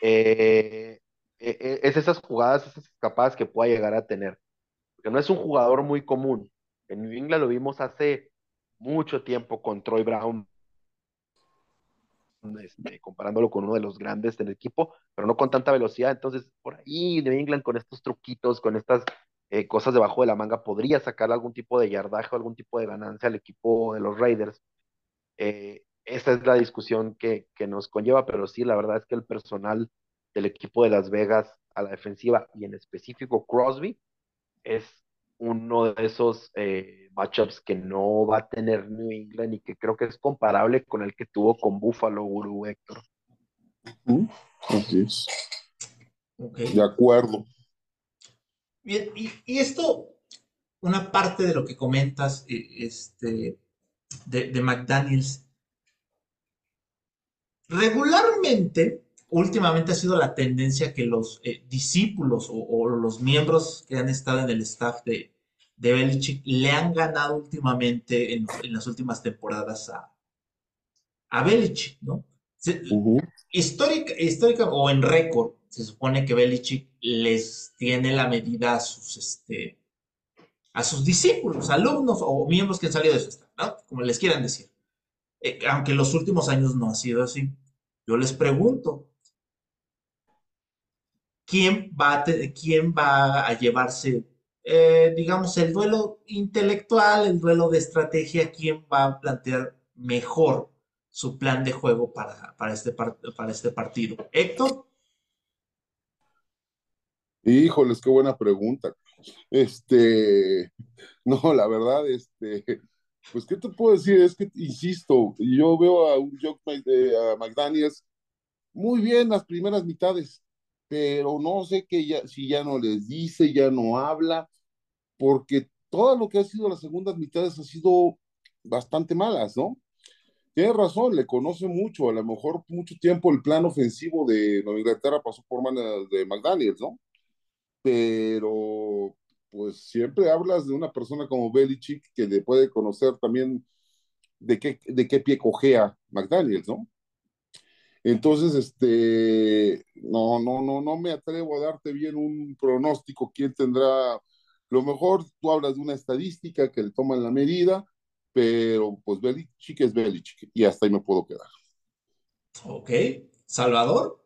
e, e, es esas jugadas, esas escapadas que pueda llegar a tener. Porque no es un jugador muy común. En New England lo vimos hace mucho tiempo con Troy Brown, este, comparándolo con uno de los grandes del equipo, pero no con tanta velocidad. Entonces, por ahí New England con estos truquitos, con estas eh, cosas debajo de la manga, podría sacar algún tipo de yardaje o algún tipo de ganancia al equipo de los Raiders. Eh, esa es la discusión que, que, nos conlleva, pero sí, la verdad es que el personal del equipo de Las Vegas a la defensiva y en específico Crosby es uno de esos eh, matchups que no va a tener New England y que creo que es comparable con el que tuvo con Buffalo, Guru Héctor. Así es. De acuerdo. Bien, y, y, esto, una parte de lo que comentas eh, este, de, de McDaniels, regularmente últimamente ha sido la tendencia que los eh, discípulos o, los miembros que han estado en el staff de, de Belichick le han ganado últimamente en, las últimas temporadas a, a Belichick, ¿no? histórica, histórica o en récord, se supone que Belichick les tiene la medida a sus, este, a sus discípulos, alumnos o miembros que han salido de su staff, ¿no? Como les quieran decir. Eh, aunque en los últimos años no ha sido así. Yo les pregunto, quién va a, quién va a llevarse, eh, digamos, el duelo intelectual, el duelo de estrategia, quién va a plantear mejor su plan de juego para, para, este, para este partido. Héctor. Híjoles, qué buena pregunta. Este, no, la verdad, este, pues, ¿qué te puedo decir? Es que, insisto, yo veo a un Jock a McDaniels muy bien las primeras mitades, pero no sé que ya, si ya no les dice, ya no habla, porque todo lo que ha sido las segundas mitades ha sido bastante malas, ¿no? Tiene razón, le conoce mucho, a lo mejor mucho tiempo el plan ofensivo de Nueva Inglaterra pasó por manos de McDaniels, ¿no? Pero pues siempre hablas de una persona como Belichick que le puede conocer también de qué, de qué pie cojea McDaniels, ¿no? Entonces, este, no, no, no, no me atrevo a darte bien un pronóstico quién tendrá. Lo mejor tú hablas de una estadística que le toman la medida, pero pues Belichick es Belichick y hasta ahí me puedo quedar. Ok. Salvador.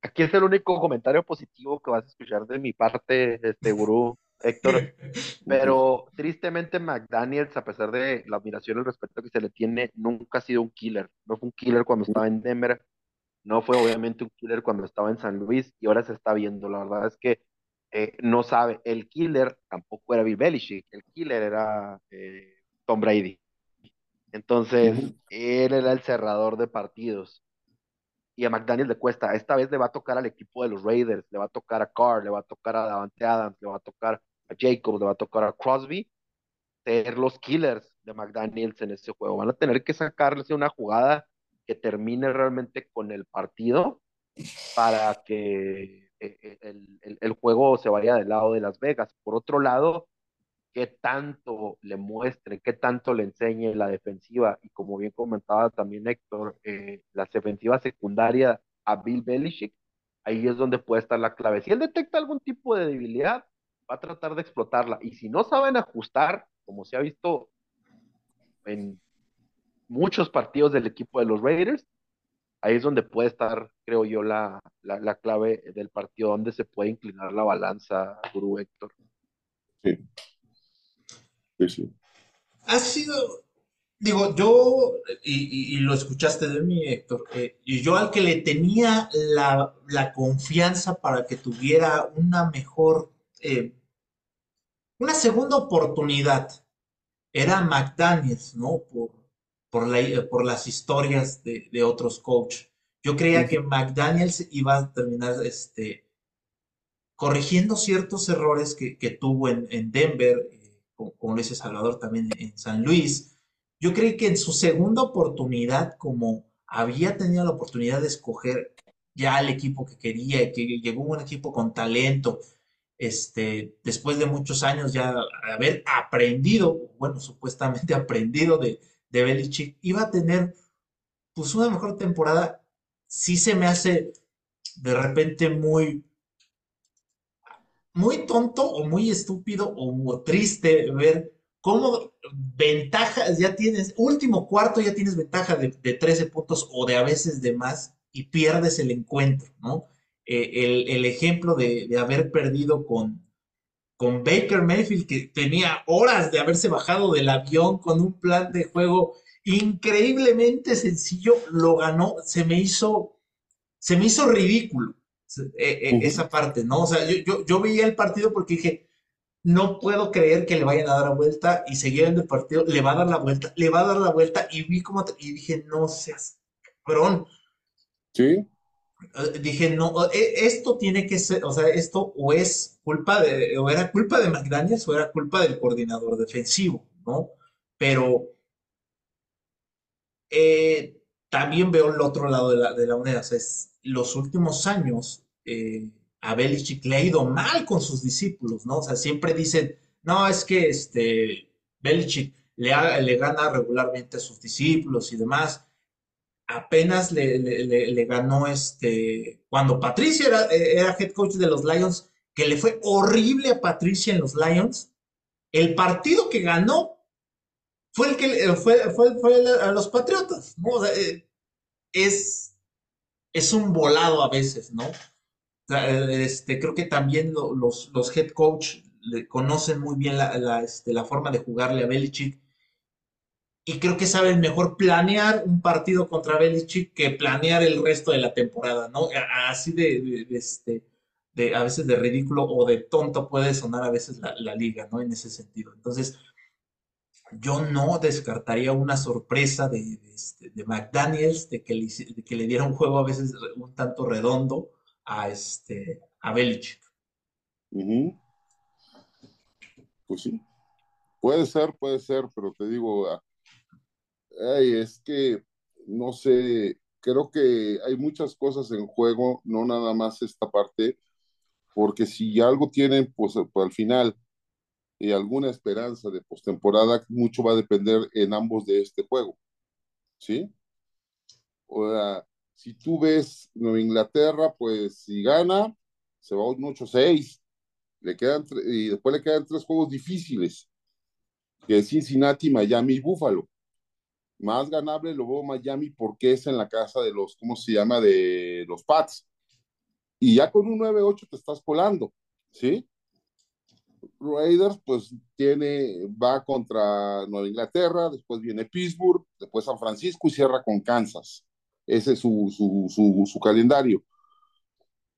Aquí es el único comentario positivo que vas a escuchar de mi parte, este gurú. Héctor, pero tristemente McDaniels, a pesar de la admiración y el respeto que se le tiene, nunca ha sido un killer. No fue un killer cuando estaba en Denver, no fue obviamente un killer cuando estaba en San Luis y ahora se está viendo. La verdad es que eh, no sabe, el killer tampoco era Bill Belichick, el killer era eh, Tom Brady. Entonces, él era el cerrador de partidos y a McDaniel le cuesta. Esta vez le va a tocar al equipo de los Raiders, le va a tocar a Carr, le va a tocar a Davante Adams, le va a tocar a Jacob, le va a tocar a Crosby, ser los killers de McDaniels en ese juego. Van a tener que sacarles una jugada que termine realmente con el partido para que eh, eh, el, el, juego se vaya del lado de Las Vegas. Por otro lado, qué tanto le muestre, qué tanto le enseñe la defensiva y como bien comentaba también Héctor, eh, la defensiva secundaria a Bill Belichick, ahí es donde puede estar la clave. Si él detecta algún tipo de debilidad, va a tratar de explotarla. Y si no saben ajustar, como se ha visto en muchos partidos del equipo de los Raiders, ahí es donde puede estar, creo yo, la, la, clave del partido, donde se puede inclinar la balanza, Guru Héctor. Sí. Sí, sí. Ha sido, digo, yo, y, lo escuchaste de mí, Héctor, y yo al que le tenía la, la, confianza para que tuviera una mejor eh, una segunda oportunidad era McDaniels, ¿no? Por, por, la, por las historias de, de otros coaches. Yo creía que McDaniels iba a terminar este, corrigiendo ciertos errores que, que tuvo en, en Denver, como, dice Salvador también en San Luis. Yo creí que en su segunda oportunidad, como había tenido la oportunidad de escoger ya el equipo que quería que llegó un equipo con talento, este, después de muchos años ya haber aprendido, bueno, supuestamente aprendido de, de Belichick, iba a tener pues una mejor temporada. Sí se me hace de repente muy, muy tonto o muy estúpido o triste ver cómo ventajas ya tienes, último cuarto ya tienes ventaja de, 13 puntos o de a veces de más y pierdes el encuentro, ¿no? Eh, el, ejemplo de, haber perdido con, con Baker Mayfield, que tenía horas de haberse bajado del avión con un plan de juego increíblemente sencillo, lo ganó, se me hizo, se me hizo ridículo eh, eh, esa parte, ¿no? O sea, yo, yo, veía el partido porque dije, no puedo creer que le vayan a dar la vuelta y seguir viendo el partido, le va a dar la vuelta, le va a dar la vuelta y vi como, y dije, no seas cabrón. Sí. Eh, dije, no, esto tiene que ser, o sea, esto o es culpa de, o era culpa de McDaniels o era culpa del coordinador defensivo, ¿no? Pero eh, también veo el otro lado de la, de la moneda. O sea, los últimos años eh, a Belichick le ha ido mal con sus discípulos, ¿no? O sea, siempre dicen, no, es que este Belichick le, le gana regularmente a sus discípulos y demás. Apenas le, le, ganó este, cuando Patricia era, era head coach de los Lions, que le fue horrible a Patricia en los Lions. El partido que ganó fue el que fue, fue, a los Patriotas, ¿no? Eh, es, es un volado a veces, ¿no? este, creo que también los, los head coach le conocen muy bien la, este, la, forma de jugarle a Belichick y creo que saben mejor planear un partido contra Belichick que planear el resto de la temporada, ¿no? Así de, este, de a veces de ridículo o de tonto puede sonar a veces la, la liga, ¿no? En ese sentido. Entonces, yo no descartaría una sorpresa de, este, McDaniels, de que, le, de diera un juego a veces un tanto redondo a, este, a Belichick. Pues sí, puede ser, puede ser, pero te digo, ah, es que, no sé, creo que hay muchas cosas en juego, no nada más esta parte, porque si algo tienen, pues, pues al final y alguna esperanza de postemporada, mucho va a depender en ambos de este juego. ¿Sí? Sea, si tú ves Nueva Inglaterra, pues si gana, se va a un 8-6. Le quedan y después le quedan tres juegos difíciles, que es Cincinnati, Miami y Buffalo. Más ganable lo veo Miami porque es en la casa de los, ¿cómo se llama? De los Pats. Y ya con un 9-8 te estás colando, ¿sí? Raiders, pues tiene, va contra Nueva Inglaterra, después viene Pittsburgh, después San Francisco y cierra con Kansas. Ese es su, su, su, calendario.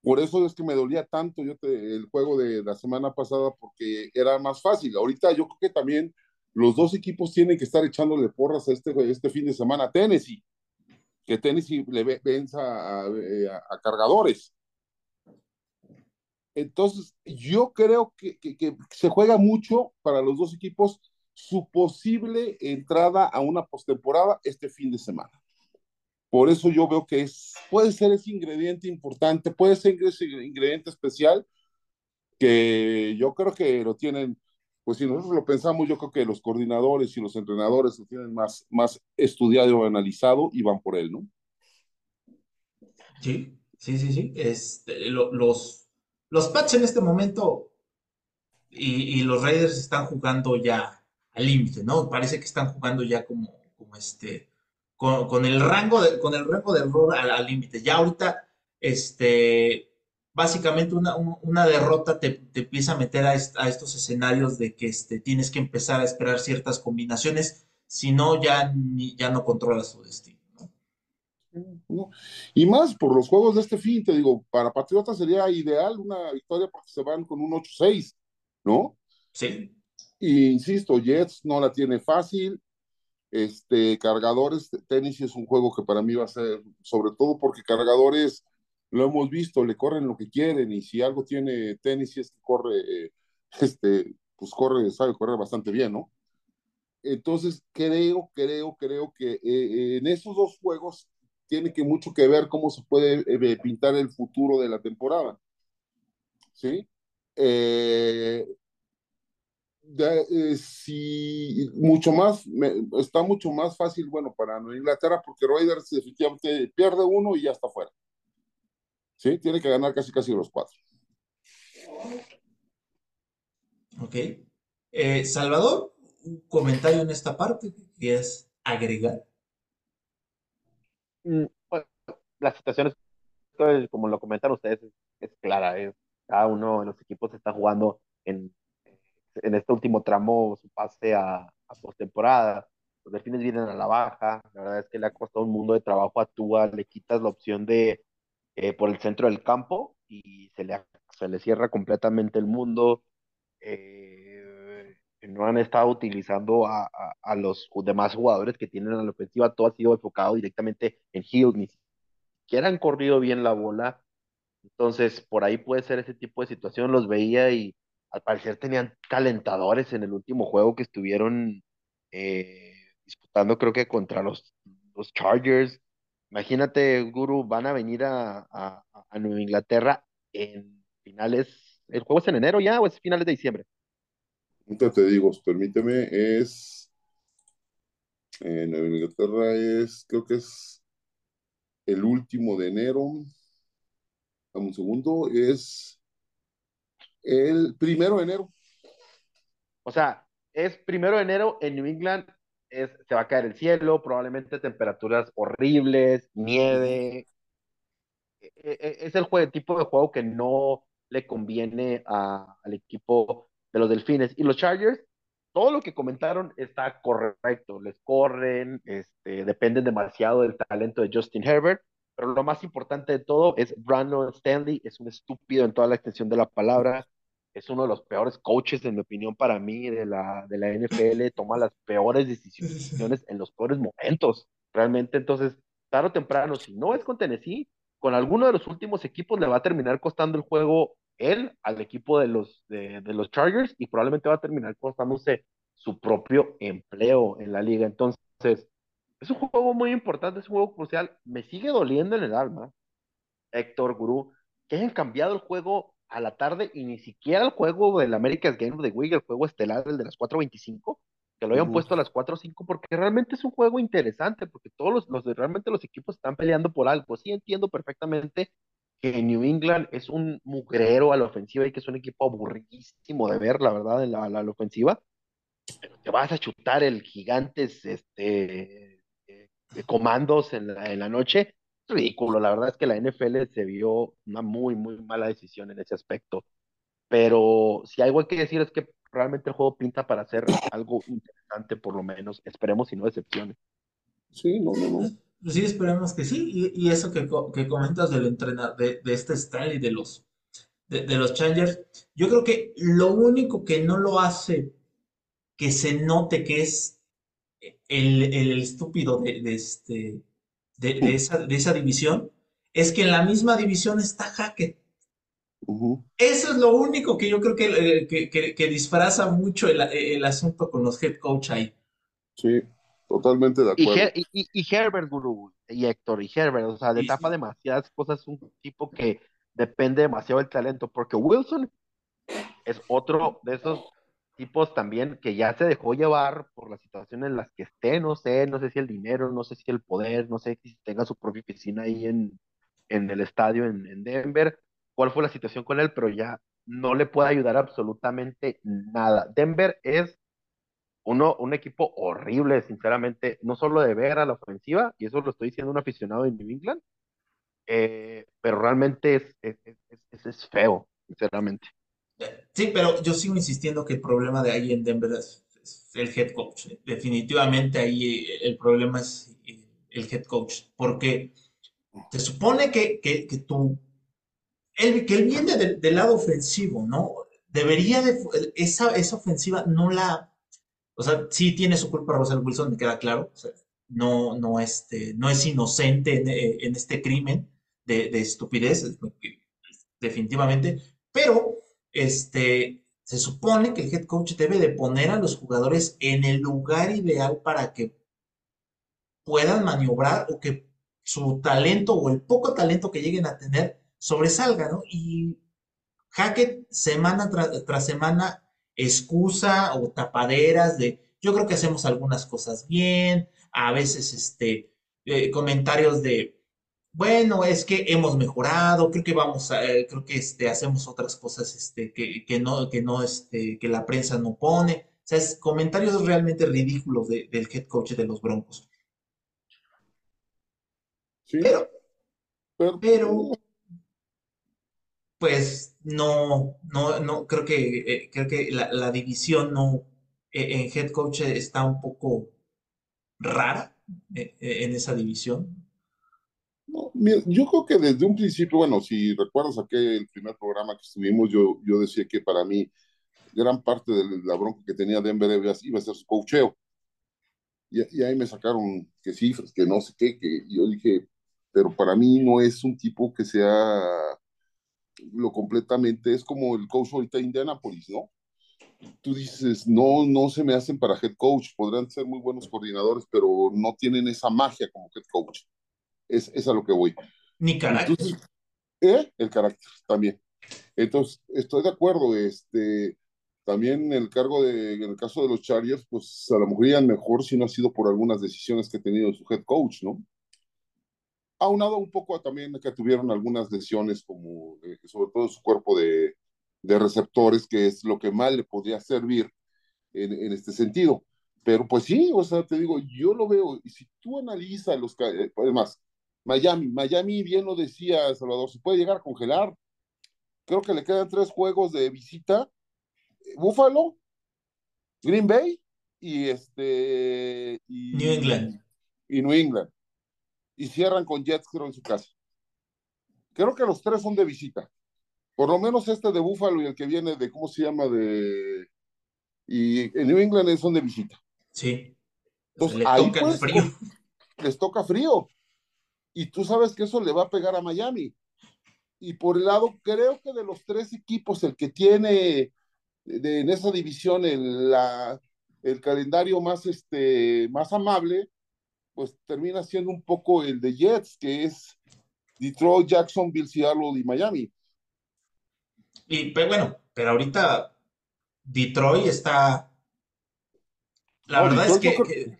Por eso es que me dolía tanto yo el juego de la semana pasada, porque era más fácil. Ahorita yo creo que también los dos equipos tienen que estar echándole porras a este, este fin de semana a Tennessee, que Tennessee le venza a, a cargadores entonces, yo creo que, se juega mucho para los dos equipos su posible entrada a una postemporada este fin de semana. Por eso yo veo que es, puede ser ese ingrediente importante, puede ser ese ingrediente especial que yo creo que lo tienen, pues si nosotros lo pensamos, yo creo que los coordinadores y los entrenadores lo tienen más, más estudiado, analizado y van por él, ¿no? Sí, sí, sí, sí. Este, los, los Pats en este momento y, los Raiders están jugando ya al límite, ¿no? Parece que están jugando ya como, como este, con, el rango de, con el rango de error al límite. Ya ahorita, este, básicamente una, derrota te, empieza a meter a, estos escenarios de que este, tienes que empezar a esperar ciertas combinaciones, si no, ya, ya no controlas tu destino. Y más por los juegos de este fin, te digo, para Patriotas sería ideal una victoria porque se van con un 8-6, ¿no? Sí. Y insisto, Jets no la tiene fácil. Este, cargadores, tenis es un juego que para mí va a ser, sobre todo porque cargadores, lo hemos visto, le corren lo que quieren y si algo tiene tenis es que corre, eh, este, pues corre, sabe correr bastante bien, ¿no? Entonces, creo, creo, creo que eh, en esos dos juegos tiene que mucho que ver cómo se puede eh, pintar el futuro de la temporada. ¿Sí? Eh, eh, mucho más, está mucho más fácil, bueno, para Inglaterra, porque Raiders definitivamente pierde uno y ya está fuera. Sí, tiene que ganar casi casi los cuatro. Ok. Eh, Salvador, un comentario en esta parte que quieres agregar. Mm, la situación es, como lo comentan ustedes, es, clara. cada uno de los equipos está jugando en, en este último tramo su pase a, a postemporada. Los delfines vienen a la baja. La verdad es que le ha costado un mundo de trabajo a Tua. Le quitas la opción de eh, por el centro del campo y se le, se le cierra completamente el mundo. Eh, no han estado utilizando a, a, los demás jugadores que tienen a la ofensiva. Todo ha sido enfocado directamente en Hill. Ni siquiera han corrido bien la bola. Entonces, por ahí puede ser ese tipo de situación. Los veía y al parecer tenían calentadores en el último juego que estuvieron eh, disputando, creo que contra los, los Chargers. Imagínate, Guru, van a venir a, a, a, Nueva Inglaterra en finales. ¿El juego es en enero ya o es finales de diciembre? Te digo, permíteme, es. En Nueva Inglaterra es, creo que es el último de enero. Dame un segundo, es el primero de enero. O sea, es primero de enero en New England, es, se va a caer el cielo, probablemente temperaturas horribles, nieve. E, e, e, es el tipo de juego que no le conviene a, al equipo de los Delfines. Y los Chargers, todo lo que comentaron está correcto. Les corren, este, dependen demasiado del talento de Justin Herbert. Pero lo más importante de todo es Brandon Stanley, es un estúpido en toda la extensión de la palabra, es uno de los peores coaches, en mi opinión, para mí, de la, de la NFL, toma las peores decisiones en los peores momentos, realmente, entonces, tarde o temprano, si no es con Tennessee, con alguno de los últimos equipos le va a terminar costando el juego él al equipo de los, de, de los Chargers y probablemente va a terminar costándose su propio empleo en la liga, entonces, es un juego muy importante, es un juego crucial. Me sigue doliendo en el alma, Héctor Gurú, que hayan cambiado el juego a la tarde y ni siquiera el juego del America's Game of the Week, el juego estelar, el de las 4.25, que lo hayan puesto a las 4.05, porque realmente es un juego interesante, porque todos los, los, realmente los equipos están peleando por algo. Sí entiendo perfectamente que New England es un mugrero a la ofensiva y que es un equipo aburridísimo de ver, la verdad, en la, la, ofensiva. Pero te vas a chutar el gigantes, este de comandos en la, en la noche, ridículo. La verdad es que la NFL se vio una muy, muy mala decisión en ese aspecto. Pero si algo hay que decir es que realmente el juego pinta para hacer algo interesante, por lo menos. Esperemos y no decepcione. Sí, no, no, no. Pues sí, esperemos que sí. Y, y eso que, que, comentas del entrenador, de, de este style y de los, de, de, los Challengers, yo creo que lo único que no lo hace que se note que es el, el estúpido de, de este, de, de, esa, de, esa, división es que en la misma división está Hackett. Uh -huh. Eso es lo único que yo creo que, que, que, que disfraza mucho el, el, asunto con los head coach ahí. Sí, totalmente de acuerdo. Y, Her, y, y Herbert, Guru, y Héctor, y Herbert, o sea, le tapa sí. demasiadas cosas, un tipo que depende demasiado del talento, porque Wilson es otro de esos tipos también que ya se dejó llevar por la situación en las que esté, no sé, no sé si el dinero, no sé si el poder, no sé si tenga su propia oficina ahí en, en el estadio en, en, Denver, cuál fue la situación con él, pero ya no le puede ayudar absolutamente nada. Denver es uno, un equipo horrible, sinceramente, no solo de ver a la ofensiva, y eso lo estoy diciendo un aficionado de New England, eh, pero realmente es, es, es, es feo, sinceramente. Sí, pero yo sigo insistiendo que el problema de ahí en Denver es, es el head coach. Definitivamente ahí el problema es el head coach, porque se supone que, que, que tú, él, que él viene del, del, lado ofensivo, ¿no? Debería de, esa, esa ofensiva no la, o sea, sí tiene su culpa Russell Wilson, me queda claro, no, no, este, no es inocente en, en este crimen de, de estupidez, definitivamente, pero este, se supone que el head coach debe de poner a los jugadores en el lugar ideal para que puedan maniobrar o que su talento o el poco talento que lleguen a tener sobresalga, ¿no? Y Hackett semana tras semana excusa o tapaderas de yo creo que hacemos algunas cosas bien, a veces este, eh, comentarios de bueno, es que hemos mejorado, creo que vamos a, eh, creo que este, hacemos otras cosas este, que, que no, que no, este, que la prensa no pone. O sea, es comentarios realmente ridículos de- del head coach de los Broncos. Sí, Pero, pero pero, pues, no, no, no, creo que, eh, creo que la, la división no, eh, en head coach está un poco rara eh, en esa división. no, yo creo que desde un principio, bueno, si recuerdas aquel primer programa que estuvimos, yo, yo decía que para mí gran parte de la bronca que tenía Denver iba a ser su coacheo. Y, y ahí me sacaron que cifras, que no sé qué, que yo dije, pero para mí no es un tipo que sea lo completamente, es como el coach ahorita de Indianapolis, ¿no? Tú dices, no, no se me hacen para head coach, podrán ser muy buenos coordinadores, pero no tienen esa magia como head coach. Es, es a lo que voy. Ni carácter. Entonces, ¿eh? el carácter también. Entonces, estoy de acuerdo, este, también el cargo de, en el caso de los Chargers, pues a lo mejor irían mejor si no ha sido por algunas decisiones que ha tenido su head coach, ¿no? Aunado un poco a también que tuvieron algunas lesiones, como eh, sobre todo su cuerpo de, de receptores, que es lo que más le podría servir en, en este sentido. Pero pues sí, o sea, te digo, yo lo veo, y si tú analizas los, ca- eh, además, Miami, Miami bien lo decía Salvador, se puede llegar a congelar. Creo que le quedan tres juegos de visita, eh, Buffalo, Green Bay y este y, New England. y New England. Y cierran con Jets, creo, en su casa. Creo que los tres son de visita. Por lo menos este de Buffalo y el que viene de, ¿cómo se llama? De. Y en New England son de visita. Sí. Entonces, Le ahí toca pues, frío. les toca frío. Y tú sabes que eso le va a pegar a Miami. Y por el lado, creo que de los tres equipos, el que tiene de, en esa división el, la, el calendario más, este, más amable, pues termina siendo un poco el de Jets, que es Detroit, Jacksonville, Seattle y Miami. Y pero bueno, pero ahorita Detroit está. La No, verdad Detroit es que, creo-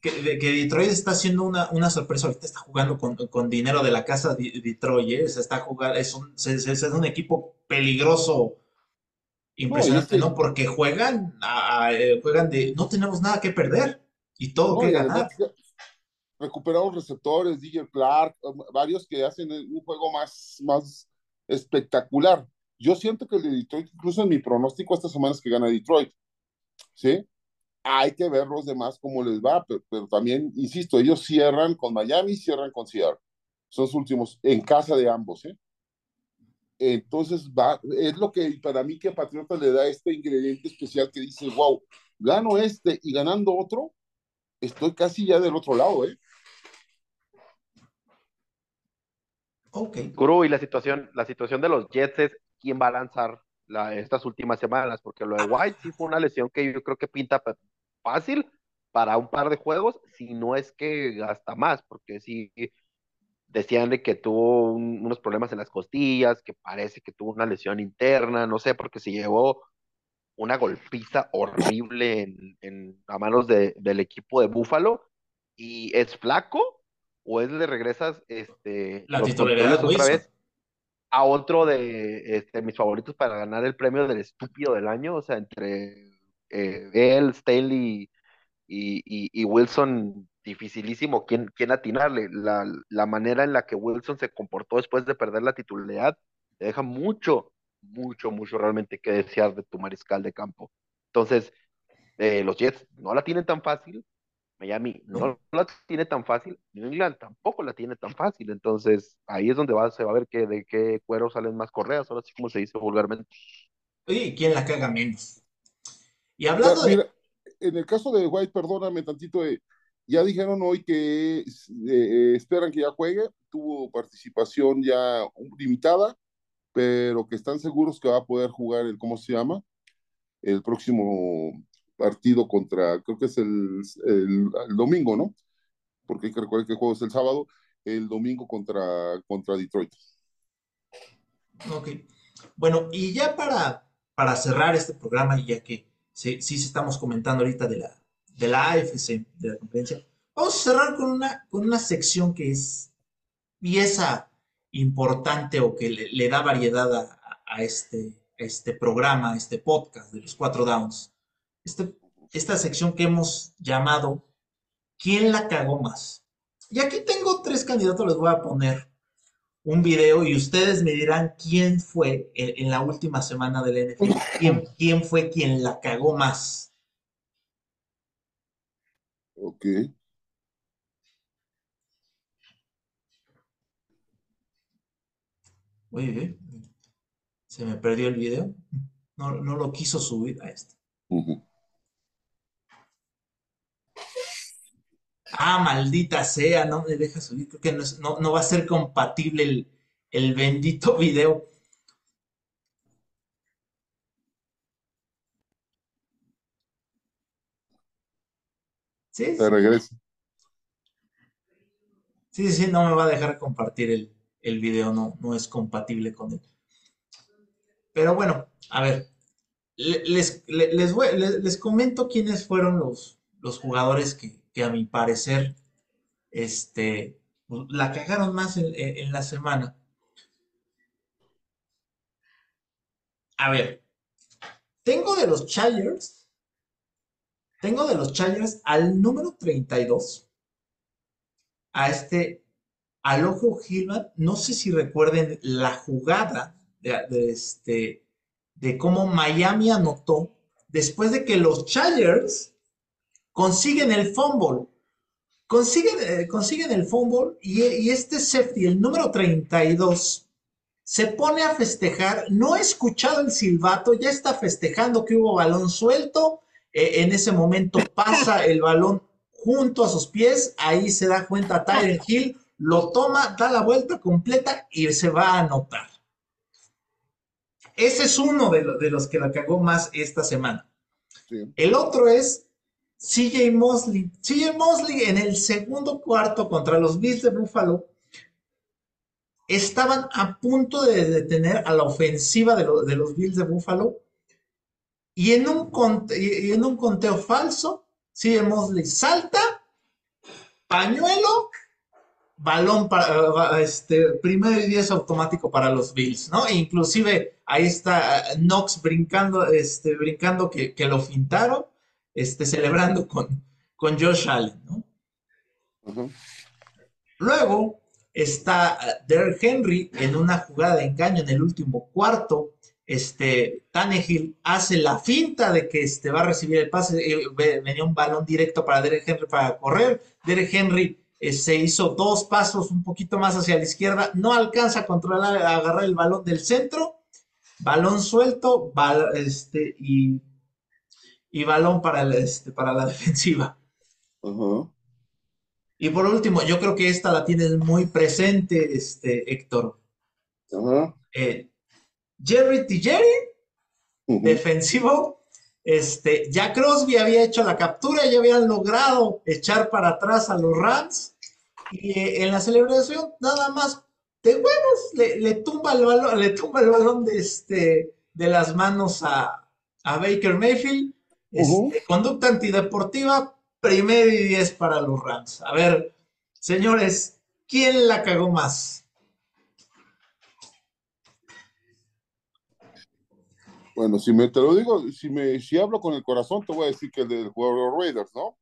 que, que- de- que Detroit está haciendo una, una sorpresa. Ahorita está jugando con, con dinero de la casa de Detroit. ¿eh? Se está jugando, es un, se- es un equipo peligroso, impresionante, es ¿no? que- Porque juegan, a- a- eh, juegan de no tenemos nada que perder y todo No, que ganar. Además recuperaron receptores, DJ Clark, um, varios que hacen un juego más, más espectacular. Yo siento que el de Detroit, incluso en mi pronóstico esta semana es que gana Detroit, ¿sí? Hay que ver los demás cómo les va, pero, pero también, insisto, ellos cierran con Miami, cierran con Seattle. Son sus últimos, en casa de ambos, ¿eh? Entonces, va, es lo que para mí que Patriota le da este ingrediente especial que dice, wow, gano este y ganando otro, estoy casi ya del otro lado, ¿eh? Ok. Guru, y la situación, la situación de los Jets es quién va a lanzar la, estas últimas semanas, porque lo de White sí fue una lesión que yo creo que pinta fácil para un par de juegos, si no es que hasta más, porque sí decían de que tuvo un- unos problemas en las costillas, que parece que tuvo una lesión interna, no sé, porque se llevó una golpiza horrible en, en- a manos de- del equipo de Búfalo, y es flaco, o es le regresas este, La titularidad otra vez a otro de este, mis favoritos para ganar el premio del estúpido del año, o sea, entre eh, él, Staley y, y- y Wilson, dificilísimo quién, quién atinarle. La, la manera en la que Wilson se comportó después de perder la titularidad te deja mucho, mucho, mucho realmente que desear de tu mariscal de campo. Entonces, eh, los Jets no la tienen tan fácil, Miami no la tiene tan fácil, New England tampoco la tiene tan fácil. Entonces, ahí es donde va, se va a ver que, de qué cuero salen más correas, ahora sí como se dice vulgarmente. Oye, ¿quién la caga menos? Y hablando de. mira, en el caso de White, perdóname tantito, eh, ya dijeron hoy que eh, eh, esperan que ya juegue, tuvo participación ya limitada, pero que están seguros que va a poder jugar el, ¿cómo se llama? El próximo partido contra, creo que es el, el, domingo, ¿no? Porque hay que recordar que el juego es el sábado, el domingo contra, contra Detroit. Ok. Bueno, y ya para, para cerrar este programa, y ya que sí, sí estamos comentando ahorita de la, de la AFC, de la conferencia, vamos a cerrar con una, con una sección que es pieza importante o que le, da variedad a, este, este programa, a este podcast de los cuatro downs. Este, esta sección que hemos llamado ¿Quién la cagó más? Y aquí tengo tres candidatos, les voy a poner un video y ustedes me dirán quién fue en, la última semana del NFL, quién, quién fue quien la cagó más. Ok. Oye, se me perdió el video. No, lo quiso subir a este. Ah, maldita sea, no me deja subir. Creo que no, va a ser compatible el, el bendito video. Sí, sí. regreso. Sí, sí, no me va a dejar compartir el, el video no, no es compatible con él. Pero bueno, a ver, les, les, les, comento quiénes fueron los, los jugadores que, a mi parecer este, la cagaron más en, la semana. A ver, tengo de los Chargers, tengo de los Chargers al número 32, a este Alojo Gilman, no sé si recuerden la jugada de, este, de cómo Miami anotó después de que los Chargers consiguen el fumble. Consiguen, eh, consiguen el fumble y, y, este safety, el número 32, se pone a festejar. No he escuchado el silbato, ya está festejando que hubo balón suelto. Eh, en ese momento pasa el balón junto a sus pies. Ahí se da cuenta Tyler Hill lo toma, da la vuelta completa y se va a anotar. Ese es uno de, los que la cagó más esta semana. El otro es CJ Mosley. Mosley en el segundo cuarto contra los Bills de Buffalo estaban a punto de detener a la ofensiva de, los Bills de Buffalo y en un, conteo falso, CJ Mosley salta, pañuelo balón para este primero y diez automático para los Bills, ¿no? E inclusive ahí está eh, Knox brincando, este, brincando que, lo fintaron, este, celebrando con, con Josh Allen, ¿no? Luego está eh, Derrick Henry en una jugada de engaño en el último cuarto. Este, Tannehill hace la finta de que este, va a recibir el pase, eh, venía un balón directo para Derrick Henry para correr. Derrick Henry eh, se hizo dos pasos un poquito más hacia la izquierda, no alcanza a controlar, a agarrar el balón del centro, balón suelto, este, y, y, balón para, este, para la defensiva. Y por último, yo creo que esta la tienes muy presente, este, Héctor. Eh, Jerry Tijeri, defensivo, este, ya Crosby había hecho la captura, ya habían logrado echar para atrás a los Rams. Y eh, en la celebración, nada más de huevos, le, tumba el balón, le tumba el balón de, este, de las manos a, Baker Mayfield. Este, conducta antideportiva, primer y diez para los Rams. A ver, señores, ¿quién la cagó más? Bueno, si me te lo digo, si me si hablo con el corazón, te voy a decir que el del jugador de los Raiders, ¿no?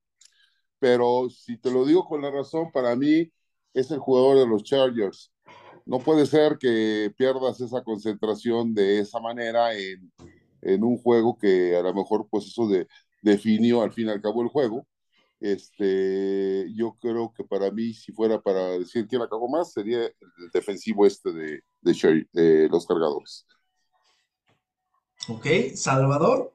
pero si te lo digo con la razón, para mí es el jugador de los Chargers. No puede ser que pierdas esa concentración de esa manera en, en un juego que a lo mejor pues eso de, definió al fin y al cabo el juego. Este, yo creo que para mí, si fuera para decir quién acabó más, sería el defensivo este de, de, de los cargadores. Ok, Salvador.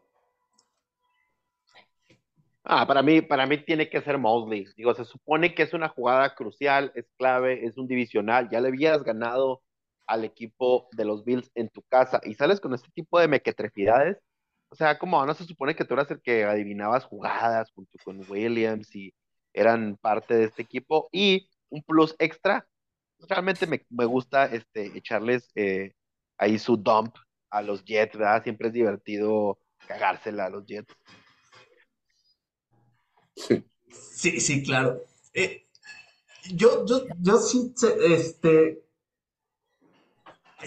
Ah, para mí, para mí tiene que ser Mosley. Digo, se supone que es una jugada crucial, es clave, es un divisional. Ya le habías ganado al equipo de los Bills en tu casa y sales con este tipo de mequetrefidades. O sea, como no se supone que tú eras el que adivinabas jugadas junto con Williams y eran parte de este equipo. Y un plus extra, realmente me, gusta este, echarles eh, ahí su dump a los Jets, ¿verdad? Siempre es divertido cagársela a los Jets. Sí, sí, claro. Eh, yo, yo, yo sí, este,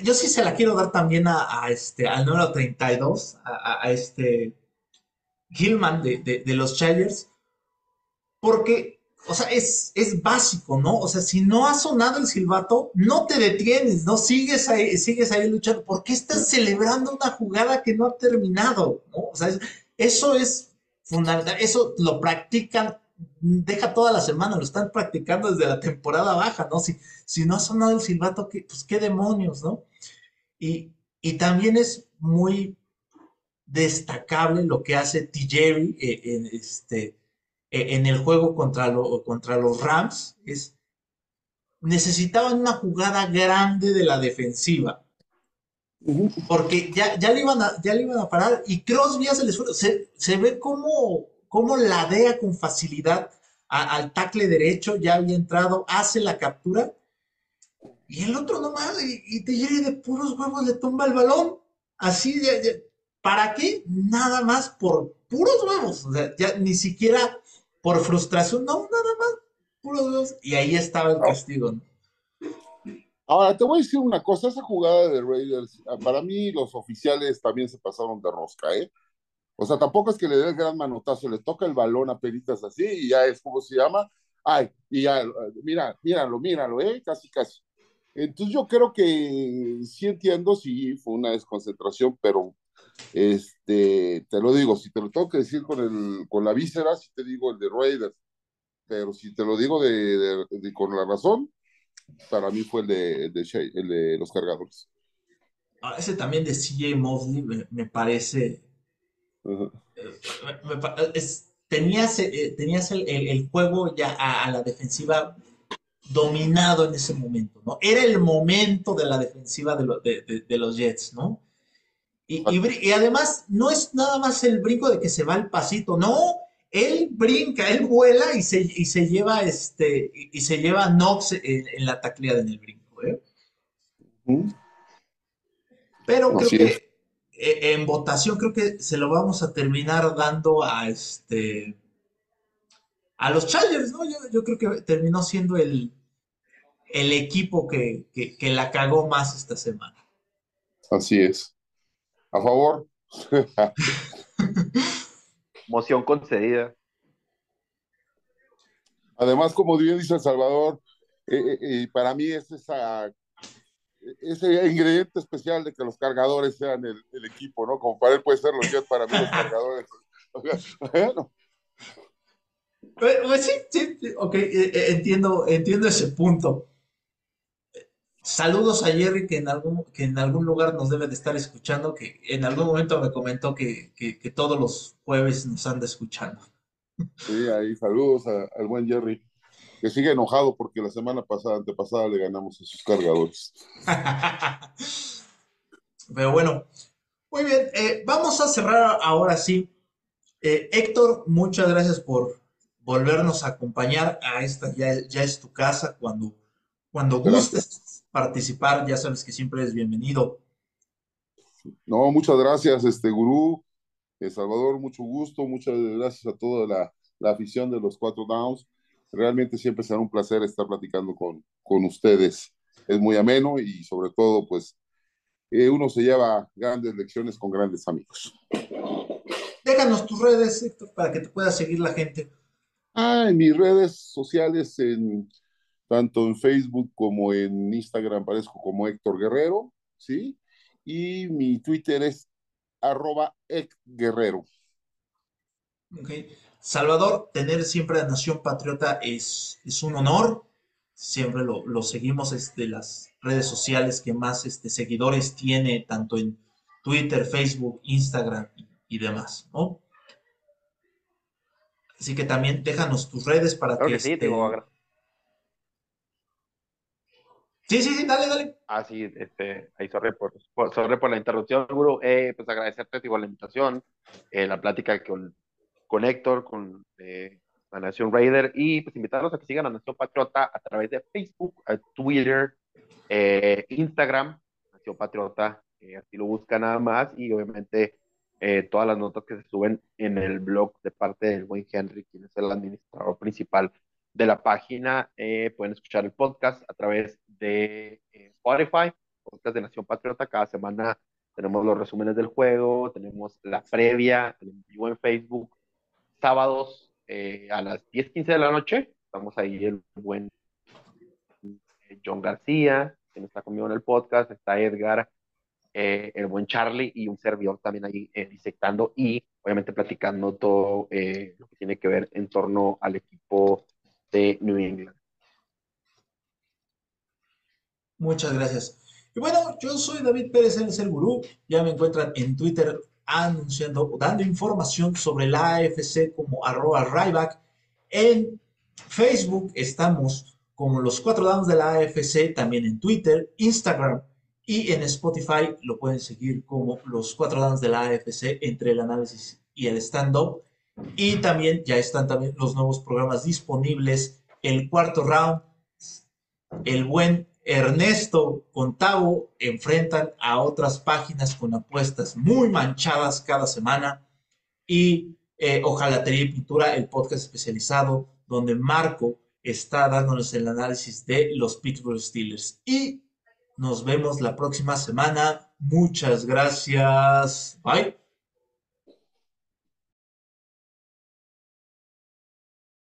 yo sí se la quiero dar también a, este, al número 32, a, a este Gilman de, de, los Chargers, porque, o sea, es, es básico, ¿no? O sea, si no ha sonado el silbato, no te detienes, ¿no? Sigues ahí, sigues ahí luchando. ¿Por qué estás celebrando una jugada que no ha terminado? ¿no? O sea, eso es fundamental, eso lo practican deja toda la semana, lo están practicando desde la temporada baja, ¿no? Si, si no ha sonado el silbato, pues qué demonios, ¿no? Y, también es muy destacable lo que hace T. Eh, en, este, eh, en el juego contra, contra los Rams. Es, necesitaban una jugada grande de la defensiva. Porque ya, ya, le iban a, ya le iban a parar y Crosby hace el esfuerzo. Se, se ve como cómo ladea con facilidad al tackle derecho, ya había entrado, hace la captura, y el otro nomás, y, y te llega de puros huevos, le tumba el balón, así, de, ¿para qué? Nada más por puros huevos, o sea, ya ni siquiera por frustración, no, nada más, puros huevos, y ahí estaba el castigo. Ahora, te voy a decir una cosa, esa jugada de Raiders, para mí los oficiales también se pasaron de rosca, ¿eh? O sea, tampoco es que le dé el gran manotazo, le toca el balón a peritas así y ya es como se llama. Ay, y ya, mira, míralo, míralo, ¿eh? Casi, casi. Entonces yo creo que sí entiendo, sí, fue una desconcentración, pero este, te lo digo, si te lo tengo que decir con, el, con la víscera, sí te digo el de Raiders, pero si te lo digo de, con la razón, para mí fue el de, el de, los cargadores. Ah, ese también de CJ Mosley me parece tenías, eh, tenías el, juego ya a, la defensiva dominado en ese momento, ¿no? Era el momento de la defensiva de, los Jets, ¿no? Y, además no es nada más el brinco de que se va el pasito, no, él brinca, él vuela y se, se lleva este y se lleva Knox en, la tacleada en el brinco, ¿eh? Pero creo que en votación creo que se lo vamos a terminar dando a este a los Chargers, ¿no? Yo, creo que terminó siendo el, el equipo que, la cagó más esta semana. Así es. A favor. Moción concedida. Además, como bien dice El Salvador, eh, eh, para mí es esa ese ingrediente especial de que los cargadores sean el, equipo, ¿no? Como para él puede ser los Jets, para mí los cargadores. bueno. Pues sí, sí, ok, eh, eh, entiendo, entiendo ese punto. Saludos a Jerry que en algún, que en algún lugar nos debe de estar escuchando, que en algún momento me comentó que, que, todos los jueves nos anda escuchando. Sí, ahí saludos al buen Jerry que sigue enojado porque la semana pasada, antepasada, le ganamos a sus cargadores. Pero bueno, muy bien, eh, vamos a cerrar ahora sí. Eh, Héctor, muchas gracias por volvernos a acompañar a esta, ya, ya es tu casa, cuando, cuando gustes participar, ya sabes que siempre eres bienvenido. No, muchas gracias, este gurú. Eh, Salvador, mucho gusto, muchas gracias a toda la, la afición de los Cuatro Downs realmente siempre será un placer estar platicando con, con ustedes. Es muy ameno y sobre todo, pues, eh, uno se lleva grandes lecciones con grandes amigos. Déjanos tus redes, Héctor, para que te pueda seguir la gente. Ah, en mis redes sociales, en, tanto en Facebook como en Instagram, aparezco como Héctor Guerrero, ¿sí? Y mi Twitter es arroba Guerrero. Ok. Salvador, tener siempre a Nación Patriota es, es un honor. Siempre lo, seguimos de las redes sociales que más este, seguidores tiene, tanto en Twitter, Facebook, Instagram y, demás, ¿no? Así que también déjanos tus redes para que. sí, este... Sí, sí, sí, dale, dale. Ah, sí, este, ahí sorry por, por la interrupción, Guru. Eh, pues agradecerte igual la invitación, eh, la plática con, con Héctor, con eh, la Nación Raider y pues invitarlos a que sigan a Nación Patriota a través de Facebook, Twitter, eh, Instagram, Nación Patriota, eh, así lo buscan nada más y obviamente todas las notas que se suben en el blog de parte del buen Henry, quien es el administrador principal de la página, eh, pueden escuchar el podcast a través de eh, Spotify, podcast de Nación Patriota. Cada semana tenemos los resúmenes del juego, tenemos la previa, el vivo en Facebook, sábados eh, a las 10, 15 de la noche. Estamos ahí el buen John García, que está conmigo en el podcast, está Edgar, el buen Charlie y un servidor también ahí disectando y obviamente platicando todo lo que tiene que ver en torno al equipo de New England. Muchas gracias. Y bueno, yo soy David Pérez, el gurú. Ya me encuentran en Twitter anunciando, dando información sobre la AFC como arroba Ryback. En Facebook estamos como los cuatro damas de la AFC, también en Twitter, Instagram y en Spotify lo pueden seguir como los cuatro damas de la AFC entre el análisis y el stand-up. Y también ya están también los nuevos programas disponibles. El cuarto round, el buen Ernesto con Tavo enfrentan a otras páginas con apuestas muy manchadas cada semana. Y eh, Ojalatería y Pintura, el podcast especializado donde Marco está dándonos el análisis de los Pittsburgh Steelers. Y nos vemos la próxima semana. Muchas gracias. Bye.